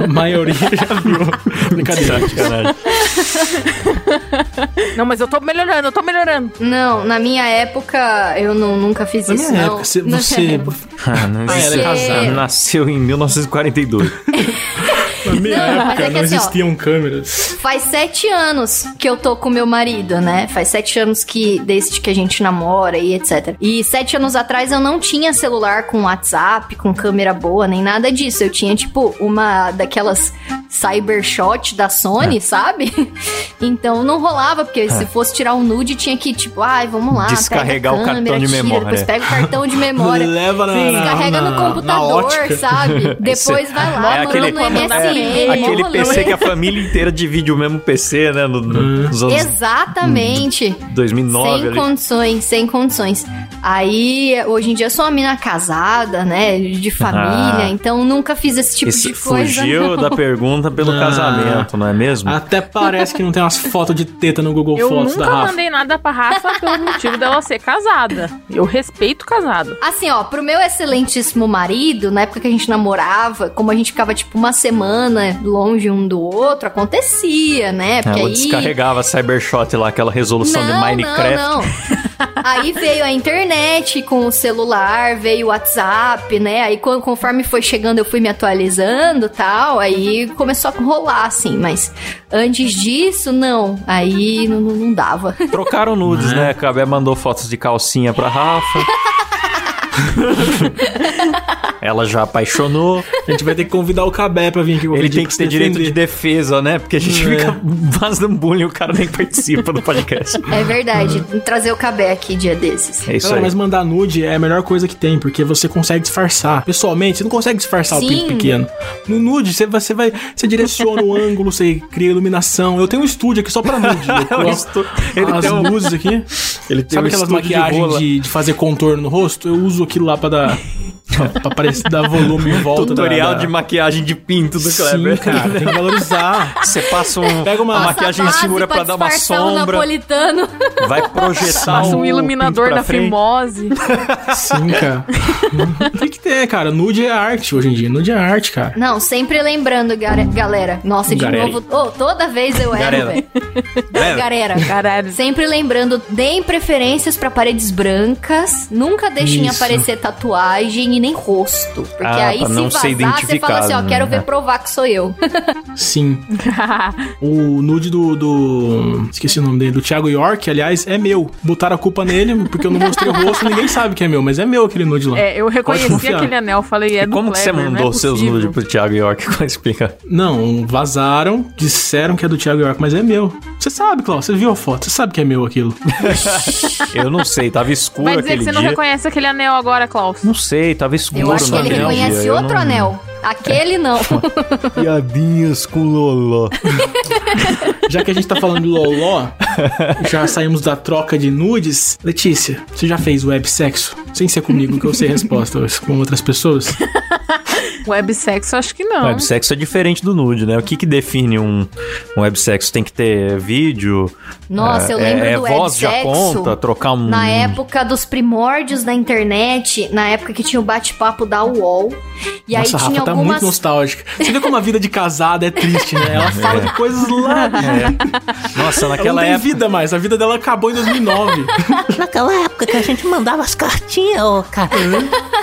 Speaker 2: a maioria já viu. Brincadeira.
Speaker 3: Não, mas eu tô melhorando, eu tô melhorando.
Speaker 4: Não, na minha época eu não, nunca fiz
Speaker 2: na
Speaker 4: isso,
Speaker 2: minha
Speaker 4: não.
Speaker 2: Época, você, você...
Speaker 1: Ah, não, ah, ela é casada. Nasceu em 1942.
Speaker 2: Na minha não, época é não assim, existiam ó, câmeras.
Speaker 4: Faz sete anos que eu tô com meu marido, né? Faz sete anos que desde que a gente namora e etc. E sete anos atrás eu não tinha celular com WhatsApp, com câmera boa, nem nada disso. Eu tinha, tipo, uma daquelas Cybershot da Sony, é. sabe? Então não rolava, porque é. se fosse tirar um nude, tinha que, tipo, ai, vamos lá.
Speaker 1: Descarregar câmera, o cartão de tira, memória.
Speaker 4: Depois pega o cartão de memória.
Speaker 2: Leva na,
Speaker 4: descarrega na, no computador, sabe? Depois vai lá, é aquele, no MSN.
Speaker 1: É, aquele PC que a família inteira divide o mesmo PC, né? No, nos
Speaker 4: anos Exatamente.
Speaker 1: 2009.
Speaker 4: Sem
Speaker 1: ali.
Speaker 4: condições, sem condições. Aí, hoje em dia, eu sou uma mina casada, né? De família, ah. então nunca fiz esse tipo de
Speaker 1: coisa. Fugiu da pergunta pelo ah, casamento, não é mesmo?
Speaker 2: Até parece que não tem umas fotos de teta no Google
Speaker 3: eu
Speaker 2: Fotos da
Speaker 3: Rafa.
Speaker 2: Eu
Speaker 3: nunca mandei nada pra Rafa pelo motivo dela ser casada. Eu respeito casado.
Speaker 4: Assim, ó, pro meu excelentíssimo marido, na época que a gente namorava, como a gente ficava tipo uma semana longe um do outro, acontecia, né?
Speaker 1: Porque é, aí... descarregava Cybershot lá, aquela resolução não, de Minecraft. Não, não.
Speaker 4: aí veio a internet com o celular, veio o WhatsApp, né? Aí conforme foi chegando, eu fui me atualizando tal. Aí começou a rolar, assim. Mas antes disso, não. Aí não, não dava.
Speaker 1: Trocaram nudes, é. né? Cabé mandou fotos de calcinha pra Rafa. Ela já apaixonou.
Speaker 2: A gente vai ter que convidar o Cabé pra vir aqui.
Speaker 1: Ele tem que ter direito de defesa, né? Porque a gente é. fica fazendo bullying e o cara nem participa do podcast.
Speaker 4: É verdade. Trazer o Cabé aqui dia desses.
Speaker 2: É isso não, aí. Mas mandar nude é a melhor coisa que tem, porque você consegue disfarçar. Pessoalmente, você não consegue disfarçar Sim. o pinto pequeno. No nude, você, você vai. Você direciona o ângulo, você cria iluminação. Eu tenho um estúdio aqui só pra nude. Ele as tem luzes aqui. Ele tem Sabe um aquelas maquiagens de, de, de fazer contorno no rosto? Eu uso aquilo lá pra dar pra parecer dar volume em volta.
Speaker 1: Tutorial
Speaker 2: da, da...
Speaker 1: de maquiagem de pinto do Kleber.
Speaker 2: Sim, cara, tem que valorizar.
Speaker 1: Você passa um, Pega uma, maquiagem escura pra, pra dar uma sombra.
Speaker 4: napolitano.
Speaker 1: Vai projetar
Speaker 3: Passa um iluminador da fimose.
Speaker 2: Sim, cara. tem que ter, cara. Nude é arte hoje em dia. Nude é arte, cara.
Speaker 4: Não, sempre lembrando, galera. Nossa, de Garelli. novo. Oh, toda vez eu erro, velho. Galera. Galera. Sempre lembrando, deem preferências pra paredes brancas. Nunca deixem Isso. Aparecer tatuagem e nem rosto. Porque ah, aí se não vazar, você fala assim, ó, né? quero ver provar que sou eu.
Speaker 2: Sim. o nude do, do, Esqueci o nome dele, do Thiago York, aliás, é meu. Botaram a culpa nele, porque eu não mostrei o rosto, ninguém sabe que é meu, mas é meu aquele nude lá.
Speaker 3: É, eu reconheci aquele anel, falei, é e
Speaker 1: do Como
Speaker 3: Kleber,
Speaker 1: que você mandou é seus nudes pro Thiago York? Como explica?
Speaker 2: Não, vazaram, disseram que é do Thiago York, mas é meu. Você sabe, Cláudio, você viu a foto, você sabe que é meu aquilo.
Speaker 1: eu não sei, tava escuro
Speaker 3: Vai
Speaker 1: dizer
Speaker 3: que
Speaker 1: você
Speaker 3: dia. não reconhece aquele anel agora, Klaus?
Speaker 1: Não sei, tava escuro.
Speaker 4: Eu acho que ele reconhece outro não... anel. Aquele não.
Speaker 1: Piadinhas com Loló.
Speaker 2: já que a gente tá falando de Loló, já saímos da troca de nudes. Letícia, você já fez websexo? Sem ser comigo, que eu sei a resposta, com outras pessoas?
Speaker 3: Websexo, acho que não.
Speaker 1: Websexo é diferente do nude, né? O que que define um, um websexo? Tem que ter vídeo?
Speaker 4: Nossa, é, eu lembro é, do
Speaker 1: é voz
Speaker 4: já
Speaker 1: conta, trocar um...
Speaker 4: Na época dos primórdios da internet, na época que tinha o bate-papo da UOL. E
Speaker 2: Nossa,
Speaker 4: aí
Speaker 2: Rafa
Speaker 4: tinha
Speaker 2: tá
Speaker 4: algumas...
Speaker 2: muito nostálgica. Você vê como a vida de casada é triste, né? Ela fala é. de coisas lá.
Speaker 1: É. Nossa, naquela ela não
Speaker 2: tem vida mais. A vida dela acabou em 2009.
Speaker 5: Naquela época que a gente mandava as cartinhas, ô, cara.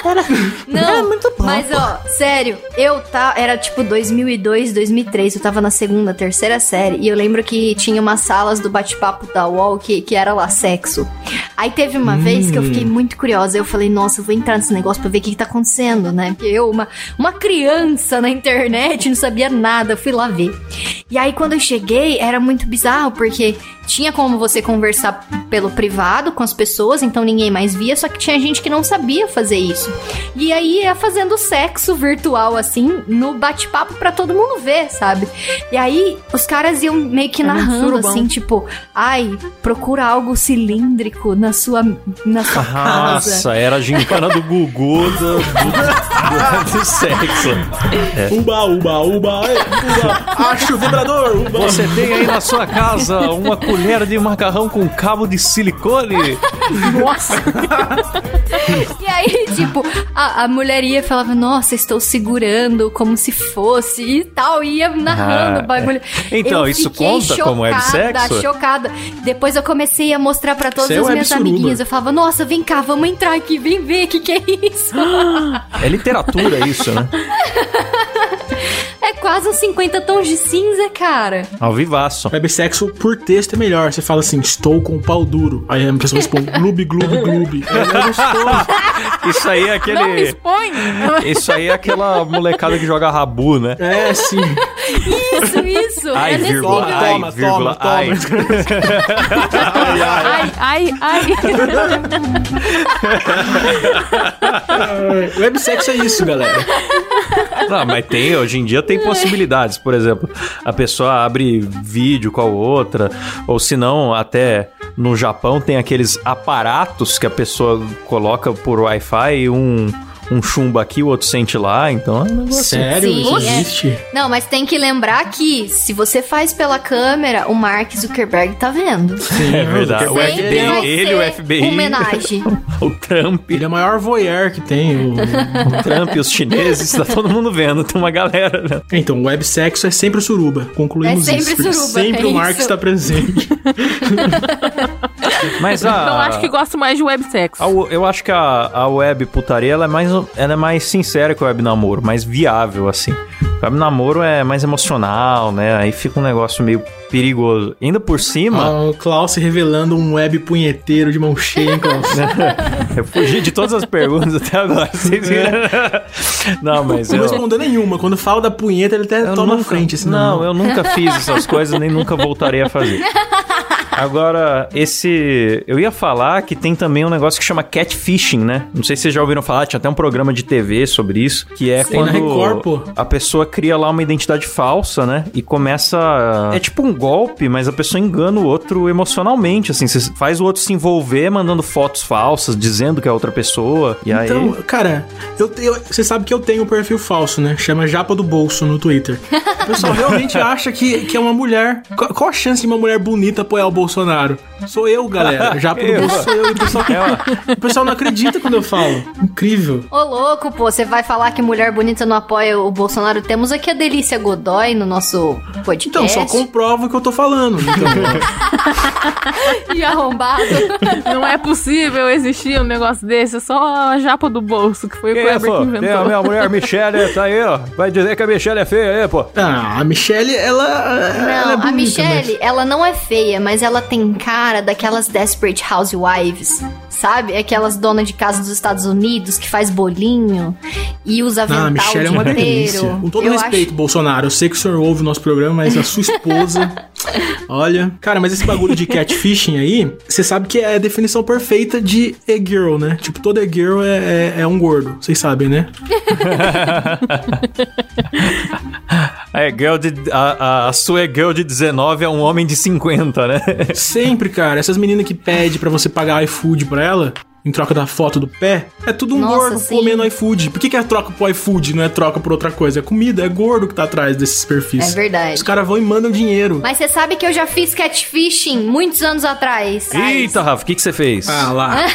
Speaker 4: Era, não, era muito bom. Mas, ó, sério, eu tá, era tipo 2002, 2003, eu tava na segunda, terceira série, e eu lembro que tinha umas salas do bate-papo da UOL que, que era lá sexo. Aí teve uma hum. vez que eu fiquei muito curiosa, eu falei, nossa, eu vou entrar nesse negócio pra ver o que, que tá acontecendo, né? Eu, uma, uma criança na internet, não sabia nada, fui lá ver. E aí quando eu cheguei, era muito bizarro, porque tinha como você conversar pelo privado com as pessoas, então ninguém mais via, só que tinha gente que não sabia fazer isso. E aí ia fazendo sexo virtual assim, no bate-papo para todo mundo ver, sabe? E aí os caras iam meio que é narrando assim, tipo, ai, procura algo cilíndrico na sua na sua
Speaker 1: Nossa, casa. Nossa, era a gincana do Gugu do, do, do, do sexo.
Speaker 2: É. Uba, uba, uba, uba. Acho o Uba.
Speaker 1: Você tem aí na sua casa uma colher de macarrão com cabo de silicone.
Speaker 3: Nossa!
Speaker 4: e aí, tipo, a, a mulher ia e falava, nossa, estou segurando como se fosse e tal, ia narrando ah, o bagulho.
Speaker 1: É. Então, eu isso conta chocada, como websexo?
Speaker 4: chocada. Depois eu comecei a mostrar para todas as é minhas amiguinhas. Eu falava, nossa, vem cá, vamos entrar aqui, vem ver o que, que é isso.
Speaker 1: é literatura isso, né?
Speaker 4: É quase uns 50 tons de cinza, cara.
Speaker 1: Ao vivaço.
Speaker 2: Websexo por texto é melhor. Você fala assim, estou com o pau duro. Aí a pessoa responde, gloob, gloob.
Speaker 1: É Isso aí é aquele... Não
Speaker 3: me expõe.
Speaker 1: Isso aí é aquela molecada que joga rabu, né?
Speaker 2: É, sim.
Speaker 4: Isso, isso.
Speaker 1: Ai,
Speaker 4: é
Speaker 1: vírgula, ai,
Speaker 2: toma,
Speaker 1: vírgula,
Speaker 2: toma, ai.
Speaker 3: ai, ai, ai.
Speaker 2: ai. Websexo é isso, galera.
Speaker 1: Não, mas tem, hoje em dia tem possibilidades. Por exemplo, a pessoa abre vídeo com a outra, ou se não, até no Japão tem aqueles aparatos que a pessoa coloca por Wi-Fi um um chumbo aqui, o outro sente lá, então é um negócio.
Speaker 2: Sério?
Speaker 4: Sim,
Speaker 2: Isso
Speaker 4: é.
Speaker 2: existe?
Speaker 4: Não, mas tem que lembrar que se você faz pela câmera, o Mark Zuckerberg tá vendo.
Speaker 2: Sim,
Speaker 1: É verdade. O FBI,
Speaker 4: vai
Speaker 1: ele, o FBI.
Speaker 4: Homenagem.
Speaker 1: O Trump,
Speaker 2: Ele é o maior voyeur que tem. o-
Speaker 1: o Trump, os chineses, tá todo mundo vendo, tem uma galera vendo.
Speaker 2: Então, o web sexo é sempre o suruba. Concluímos
Speaker 4: É sempre
Speaker 2: isso. porque
Speaker 4: suruba,
Speaker 2: Sempre
Speaker 4: é
Speaker 2: o Mark
Speaker 4: isso.
Speaker 2: está presente.
Speaker 1: Mas a.
Speaker 3: Então acho que gosto mais de websexo.
Speaker 1: eu acho que a, a web putaria ela é, mais, ela é mais sincera que o web namoro, mais viável, assim. O web namoro é mais emocional, né? Aí fica um negócio meio perigoso. Ainda por cima,
Speaker 2: Ah, o Klaus se revelando um web punheteiro de mão cheia, hein, Klaus?
Speaker 1: eu fugi de todas as perguntas até agora. Vocês viram? Não, mas
Speaker 2: Não
Speaker 1: eu.
Speaker 2: respondeu nenhuma. Quando fala da punheta, ele até
Speaker 1: eu
Speaker 2: toma
Speaker 1: nunca,
Speaker 2: na frente. Assim,
Speaker 1: não, eu nunca fiz essas coisas, nem nunca voltarei a fazer. Agora, esse. Eu ia falar que tem também um negócio que chama catfishing, né? Não sei se vocês já ouviram falar, tinha até um programa de TV sobre isso, que é
Speaker 2: Tem na
Speaker 1: quando
Speaker 2: Record,
Speaker 1: a pessoa cria lá uma identidade falsa, né? E começa. É tipo um golpe, mas a pessoa engana o outro emocionalmente, assim. Você faz o outro se envolver mandando fotos falsas, dizendo que é outra pessoa. E aí.
Speaker 2: Então, cara, eu, eu- você sabe que eu tenho um perfil falso, né? Chama Japa do Bolso no Twitter. O pessoal realmente acha que, que é uma mulher. Qual, qual a chance de uma mulher bonita apoiar o Bolsonaro? Sou eu, galera. Japa do
Speaker 1: Eu.
Speaker 2: Bolso sou eu. E o pessoal, o pessoal não acredita quando eu falo. Incrível.
Speaker 4: Ô, louco, pô, você vai falar que mulher bonita não apoia o Bolsonaro? Temos aqui a Delícia Godoy no nosso podcast.
Speaker 2: Então, só comprova o que eu tô falando. Então,
Speaker 4: E arrombado.
Speaker 3: Não é possível existir um negócio desse, é só a japa do bolso, que foi o
Speaker 1: Que
Speaker 3: Kleber
Speaker 1: é,
Speaker 3: que
Speaker 1: pô?
Speaker 3: inventou.
Speaker 1: Tem a minha mulher Michelle, tá aí, ó. Vai dizer que a Michelle é feia aí, pô.
Speaker 2: ah, a Michelle, ela. ela
Speaker 4: Não,
Speaker 2: é
Speaker 4: a
Speaker 2: bonita,
Speaker 4: Michelle, ela não é feia, mas ela tem cara daquelas Desperate Housewives, sabe? Aquelas donas de casa dos Estados Unidos que faz bolinho e usa
Speaker 2: Ah,
Speaker 4: avental
Speaker 2: Michelle é uma delícia. Com todo
Speaker 4: Eu
Speaker 2: respeito, Bolsonaro. Eu sei que o senhor ouve o nosso programa, mas a sua esposa. olha. Cara, mas esse bagulho de catfishing aí, você sabe que é a definição perfeita de e-girl, né? Tipo, toda e-girl é, é, é um gordo. Vocês sabem, né?
Speaker 1: É, girl de, a, a, a sua girl de 19 é um homem de 50, né?
Speaker 2: Sempre, cara. Essas meninas que pedem pra você pagar iFood pra ela. Em troca da foto do pé, é tudo um
Speaker 4: Nossa,
Speaker 2: gordo
Speaker 4: sim.
Speaker 2: comendo iFood. Por que, que é troca pro iFood, não é troca por outra coisa? É comida, é gordo que tá atrás desses perfis.
Speaker 4: É verdade.
Speaker 2: Os caras vão e mandam dinheiro.
Speaker 4: Mas você sabe que eu já fiz catfishing muitos anos atrás.
Speaker 1: Eita, Rafa, o que, que você fez?
Speaker 2: Ah, lá.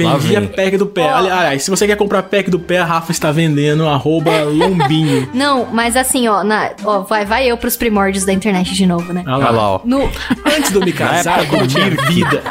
Speaker 1: Lá
Speaker 2: Vendia
Speaker 1: vem.
Speaker 2: pack do pé.
Speaker 4: Ó.
Speaker 2: Aliás, se você quer comprar pack do pé, a Rafa está vendendo arroba lombinho.
Speaker 4: Não, mas assim, ó, na, ó vai, vai eu pros primórdios da internet de novo, né?
Speaker 2: Ah
Speaker 1: Olha lá, ó.
Speaker 4: No,
Speaker 2: Antes de eu me casar, quando
Speaker 1: do
Speaker 2: tinha vida.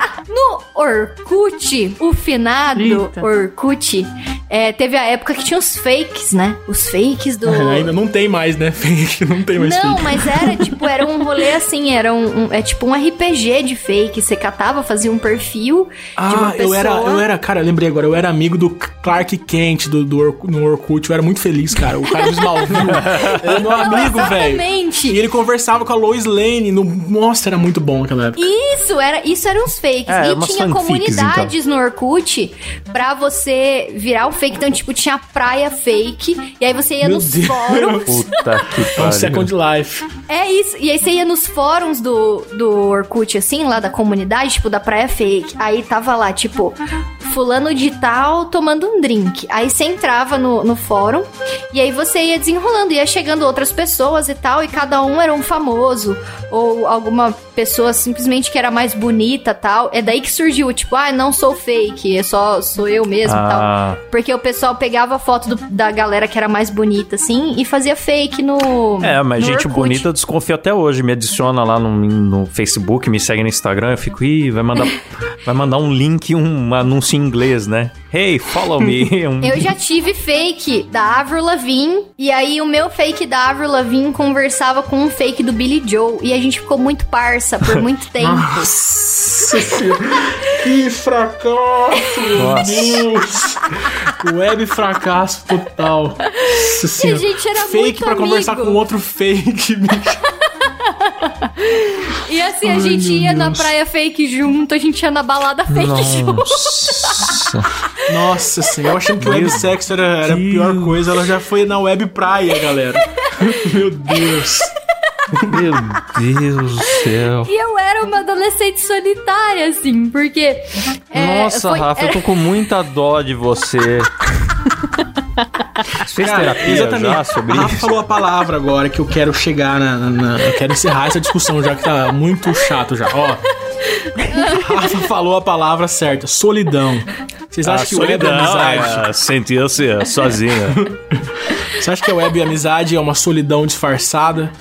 Speaker 4: Orkut, o finado
Speaker 3: Eita.
Speaker 4: Orkut, é, teve a época que tinha os fakes, né? Os fakes do...
Speaker 2: Ainda não tem mais, né? Fake, não tem mais
Speaker 4: Não,
Speaker 2: fake.
Speaker 4: mas era tipo, era um rolê assim, era um, um- é tipo um RPG de fake. Você catava, fazia um perfil de uma
Speaker 2: Ah,
Speaker 4: pessoa.
Speaker 2: eu era, eu era, cara, eu lembrei agora, eu era amigo do Clark Kent do, do Ork- no Orkut, eu era muito feliz, cara. O cara do Smallville. era meu amigo, velho.
Speaker 4: Exatamente.
Speaker 2: E ele conversava com a Lois Lane. No... Nossa, era muito bom aquela época.
Speaker 4: Isso, era, isso eram os fakes.
Speaker 1: É,
Speaker 4: e tinha
Speaker 1: fanfics,
Speaker 4: comunidades no Orkut pra você virar o fake. Então, tipo, tinha a praia fake. E aí você ia
Speaker 2: Meu
Speaker 4: nos
Speaker 2: Deus.
Speaker 4: fóruns.
Speaker 1: Puta que
Speaker 2: É um
Speaker 1: pariu.
Speaker 2: Second Life.
Speaker 4: É isso. E aí você ia nos fóruns do, do Orkut, assim, lá da comunidade, tipo, da praia fake. Aí tava lá, tipo, fulano de tal tomando um drink. Aí você entrava no, no fórum e aí você ia desenrolando, ia chegando outras pessoas e tal, e cada um era um famoso. Ou alguma pessoa simplesmente que era mais bonita tal. É daí que surgiu, tipo, ah, não sou fake, é só sou eu mesmo e tal.
Speaker 1: Ah,
Speaker 4: Porque o pessoal pegava a foto do- da galera que era mais bonita, assim, e fazia fake no.
Speaker 1: é, mas
Speaker 4: no
Speaker 1: gente
Speaker 4: Orkut.
Speaker 1: bonita eu desconfio até hoje. Me adiciona lá no, no Facebook, me segue no Instagram. Eu fico, ih, vai mandar, vai mandar um link, um anúncio em inglês, né? Hey, follow me.
Speaker 4: Eu já tive fake da Avril Lavigne, e aí o meu fake da Avril Lavigne conversava com um fake do Billy Joe, e a gente ficou muito parça por muito tempo.
Speaker 2: Nossa. Que fracasso, meu
Speaker 1: Nossa.
Speaker 2: Deus. Web fracasso total. Nossa senhora.
Speaker 4: gente era
Speaker 2: Fake
Speaker 4: muito
Speaker 2: pra conversar com outro fake, bicho.
Speaker 4: E assim, a
Speaker 2: Ai,
Speaker 4: gente ia na
Speaker 2: Deus.
Speaker 4: praia fake junto, a gente ia na balada fake junto.
Speaker 1: Nossa.
Speaker 2: Nossa senhora, eu achando que web sexo era, era a pior coisa, ela já foi na web praia, galera. Meu Deus.
Speaker 1: Meu Deus do céu.
Speaker 4: E eu era uma adolescente solitária, assim, porque. é,
Speaker 1: Nossa,
Speaker 4: foi-
Speaker 1: Rafa, eu tô com muita dó de você. Fez terapia
Speaker 2: exatamente.
Speaker 1: já sobre
Speaker 2: a Rafa
Speaker 1: isso?
Speaker 2: falou a palavra agora que eu quero chegar na, na- na- Eu quero encerrar essa discussão já que tá muito chato já. Ó. Rafa falou a palavra certa: solidão. Vocês acham que o web é amizade?
Speaker 1: é, sentir-se sozinha.
Speaker 2: Você acha que a web amizade é uma solidão disfarçada?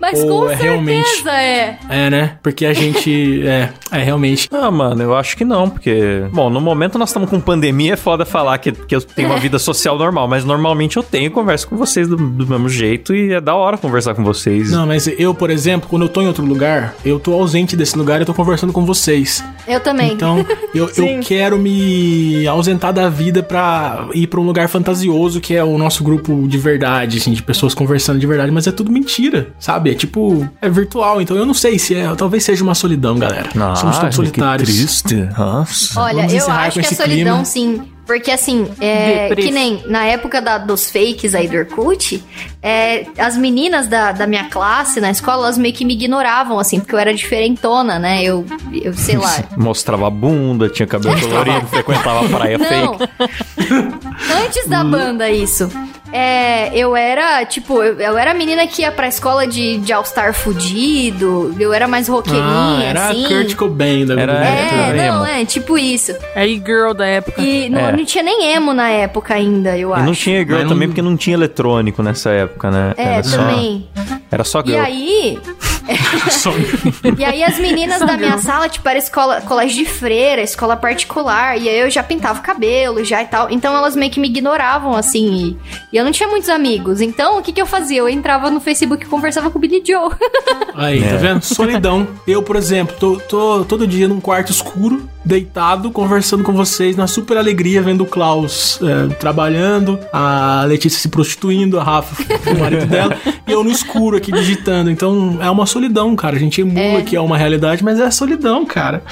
Speaker 4: Mas
Speaker 2: Ou
Speaker 4: com
Speaker 2: é
Speaker 4: certeza
Speaker 2: realmente-
Speaker 4: é.
Speaker 2: É, né? Porque a gente. É, é realmente.
Speaker 1: Ah, mano, eu acho que não, porque... Bom, no momento nós estamos com pandemia, é foda falar que, que eu tenho uma vida social normal, mas normalmente eu tenho conversa com vocês do, do mesmo jeito e é da hora conversar com vocês.
Speaker 2: Não, mas eu, por exemplo, quando eu tô em outro lugar, eu tô ausente desse lugar e eu tô conversando com vocês.
Speaker 4: Eu também.
Speaker 2: Então, eu, eu quero me ausentar da vida pra ir pra um lugar fantasioso que é o nosso grupo de verdade, assim, de pessoas conversando de verdade, mas é tudo mentira, sabe? É tipo, é virtual, então eu não sei se é, talvez seja uma solidão, galera.
Speaker 1: Ah,
Speaker 2: Somos todos solitários.
Speaker 1: Que triste. Nossa.
Speaker 4: Olha, eu acho que é solidão,
Speaker 2: clima.
Speaker 4: sim. Porque assim, é, que nem na época da- dos fakes aí do Orkut, é, as meninas da, da minha classe na escola, elas meio que me ignoravam, assim, porque eu era diferentona, né? Eu, eu sei lá.
Speaker 1: Mostrava a bunda, tinha cabelo colorido, frequentava a praia
Speaker 4: Não.
Speaker 1: fake.
Speaker 4: Antes da banda, isso. É, eu era, tipo, eu, eu era a menina que ia pra escola de, de All-Star fudido, eu era mais roqueirinha,
Speaker 2: Ah, era
Speaker 4: assim.
Speaker 2: a Kurt Cobain da
Speaker 1: Era-
Speaker 4: É,
Speaker 1: Era
Speaker 4: não, é, tipo isso.
Speaker 3: É e-girl da época.
Speaker 4: E não,
Speaker 1: É.
Speaker 4: não tinha nem emo na época ainda, eu
Speaker 1: E
Speaker 4: acho.
Speaker 1: não tinha girl
Speaker 2: Mas não-
Speaker 1: também porque não tinha eletrônico nessa época, né?
Speaker 4: É,
Speaker 1: era só,
Speaker 4: também.
Speaker 1: Era só
Speaker 4: E
Speaker 1: girl.
Speaker 4: aí,
Speaker 2: Só-
Speaker 4: e aí as meninas da minha sala, tipo, era escola, colégio de freira, escola particular, e aí eu já pintava o cabelo já e tal. Então elas meio que me ignoravam, assim, e, e eu não tinha muitos amigos. Então, o que que eu fazia? Eu entrava no Facebook e conversava com o Billy Joe.
Speaker 2: Aí, tá vendo? Solidão. Eu, por exemplo, tô, tô todo dia num quarto escuro, deitado, conversando com vocês na super alegria, vendo o Klaus é, trabalhando, a Letícia se prostituindo, a Rafa, o marido dela, e eu no escuro aqui digitando. Então é uma solidão, cara. A gente emula que é uma realidade, mas é a solidão, cara.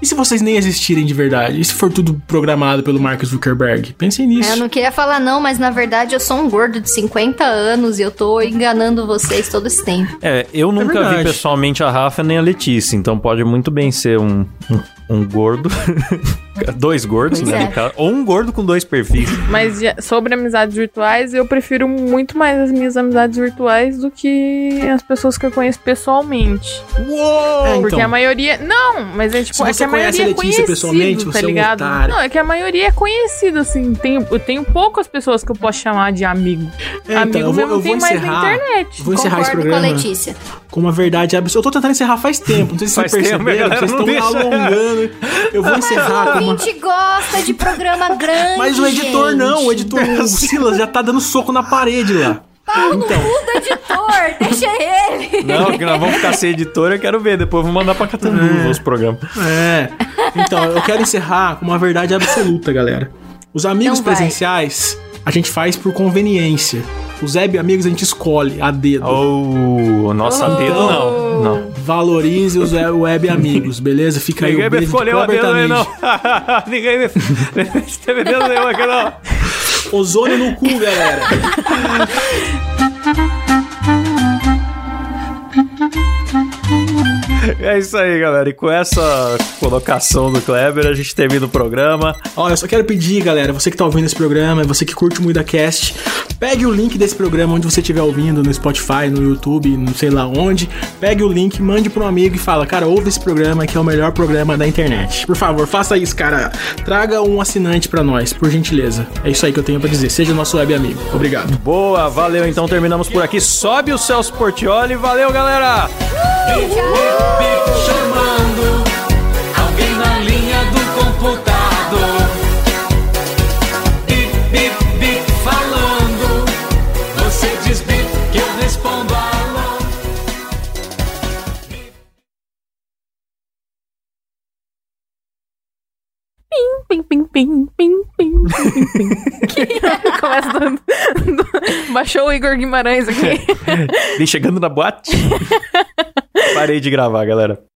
Speaker 2: E se vocês nem existirem de verdade? E se for tudo programado pelo Mark Zuckerberg? Pensem nisso.
Speaker 4: É, eu não queria falar não, mas na verdade eu sou um gordo de 50 anos e eu tô enganando vocês todo esse tempo.
Speaker 1: É, eu nunca vi pessoalmente a Rafa nem a Letícia, então pode muito bem ser um, um, um gordo. dois gordos,
Speaker 4: Pois
Speaker 1: né?
Speaker 4: é.
Speaker 1: Ou um gordo com dois perfis.
Speaker 3: Mas sobre amizades virtuais, eu prefiro muito mais as minhas amizades virtuais do que as pessoas que eu conheço pessoalmente.
Speaker 2: Uou! É,
Speaker 3: Porque
Speaker 2: então.
Speaker 3: a maioria. Não, mas é tipo,
Speaker 2: Se
Speaker 3: é
Speaker 2: você
Speaker 3: que a
Speaker 2: conhece
Speaker 3: maioria
Speaker 2: a
Speaker 3: é
Speaker 2: Letícia
Speaker 3: conhecido,
Speaker 2: pessoalmente,
Speaker 3: tá
Speaker 2: você é um
Speaker 3: ligado?
Speaker 2: otário.
Speaker 3: Não, é que a maioria é conhecido, assim. Tenho, eu tenho poucas pessoas que eu posso chamar de amigo.
Speaker 2: É, então,
Speaker 3: amigo
Speaker 2: eu vou-
Speaker 3: mesmo
Speaker 2: eu vou
Speaker 3: tem mais na
Speaker 2: encerrar.
Speaker 3: internet.
Speaker 2: Vou encerrar esse
Speaker 4: Concordo com a
Speaker 2: programa
Speaker 4: Letícia.
Speaker 2: com uma verdade absoluta. Eu tô tentando encerrar faz tempo, não sei se
Speaker 1: Faz
Speaker 2: vocês
Speaker 1: tempo,
Speaker 2: perceberam,
Speaker 1: a galera
Speaker 2: vocês estão
Speaker 1: deixa.
Speaker 2: alongando. Eu vou encerrar
Speaker 4: A
Speaker 2: uma...
Speaker 4: gente gosta de programa grande.
Speaker 2: Mas o editor
Speaker 4: gente.
Speaker 2: não, o editor, o Silas já tá dando soco na parede lá.
Speaker 4: Pau no
Speaker 2: Então.
Speaker 4: cu do editor, deixa ele.
Speaker 1: Não, que nós vamos ficar sem editor, eu quero ver. Depois eu vou mandar pra Catanduva os programas.
Speaker 2: É. Então, eu quero encerrar com uma verdade absoluta, galera. Os amigos
Speaker 4: Então
Speaker 2: presenciais a gente faz por conveniência. Os web amigos a gente escolhe a dedo.
Speaker 1: Oh, nossa,
Speaker 3: Oh.
Speaker 1: dedo não. Não.
Speaker 2: Valorize os web- web amigos, beleza? Fica aí
Speaker 1: Ninguém
Speaker 2: o
Speaker 1: me
Speaker 2: beijo de
Speaker 1: escolheu a dedo aí, não. Ninguém me. Teve dedo nenhum aqui, não.
Speaker 2: Ozônio no cu, galera.
Speaker 1: É isso aí, galera. E com essa colocação do Kleber, a gente termina o programa.
Speaker 2: Ó, eu só quero pedir, galera, você que tá ouvindo esse programa, você que curte muito a cast, pegue o link desse programa onde você estiver ouvindo, no Spotify, no YouTube, não sei lá onde. Pegue o link, mande pra um amigo e fala, cara, ouve esse programa que é o melhor programa da internet. Por favor, faça isso, cara. Traga um assinante pra nós, por gentileza. É isso aí que eu tenho pra dizer. Seja nosso web amigo. Obrigado.
Speaker 1: Boa, valeu. Então terminamos por aqui. Sobe o Celso Portioli. Valeu, galera.
Speaker 6: chamando alguém na linha do computador. Bip, bip, bip, falando. Você diz bip que eu respondo alô.
Speaker 3: Pim, pim, pim, pim, pim, pim, pim. Começa dando. Baixou o Igor Guimarães aqui.
Speaker 1: Vem chegando na boate. Parei de gravar, galera.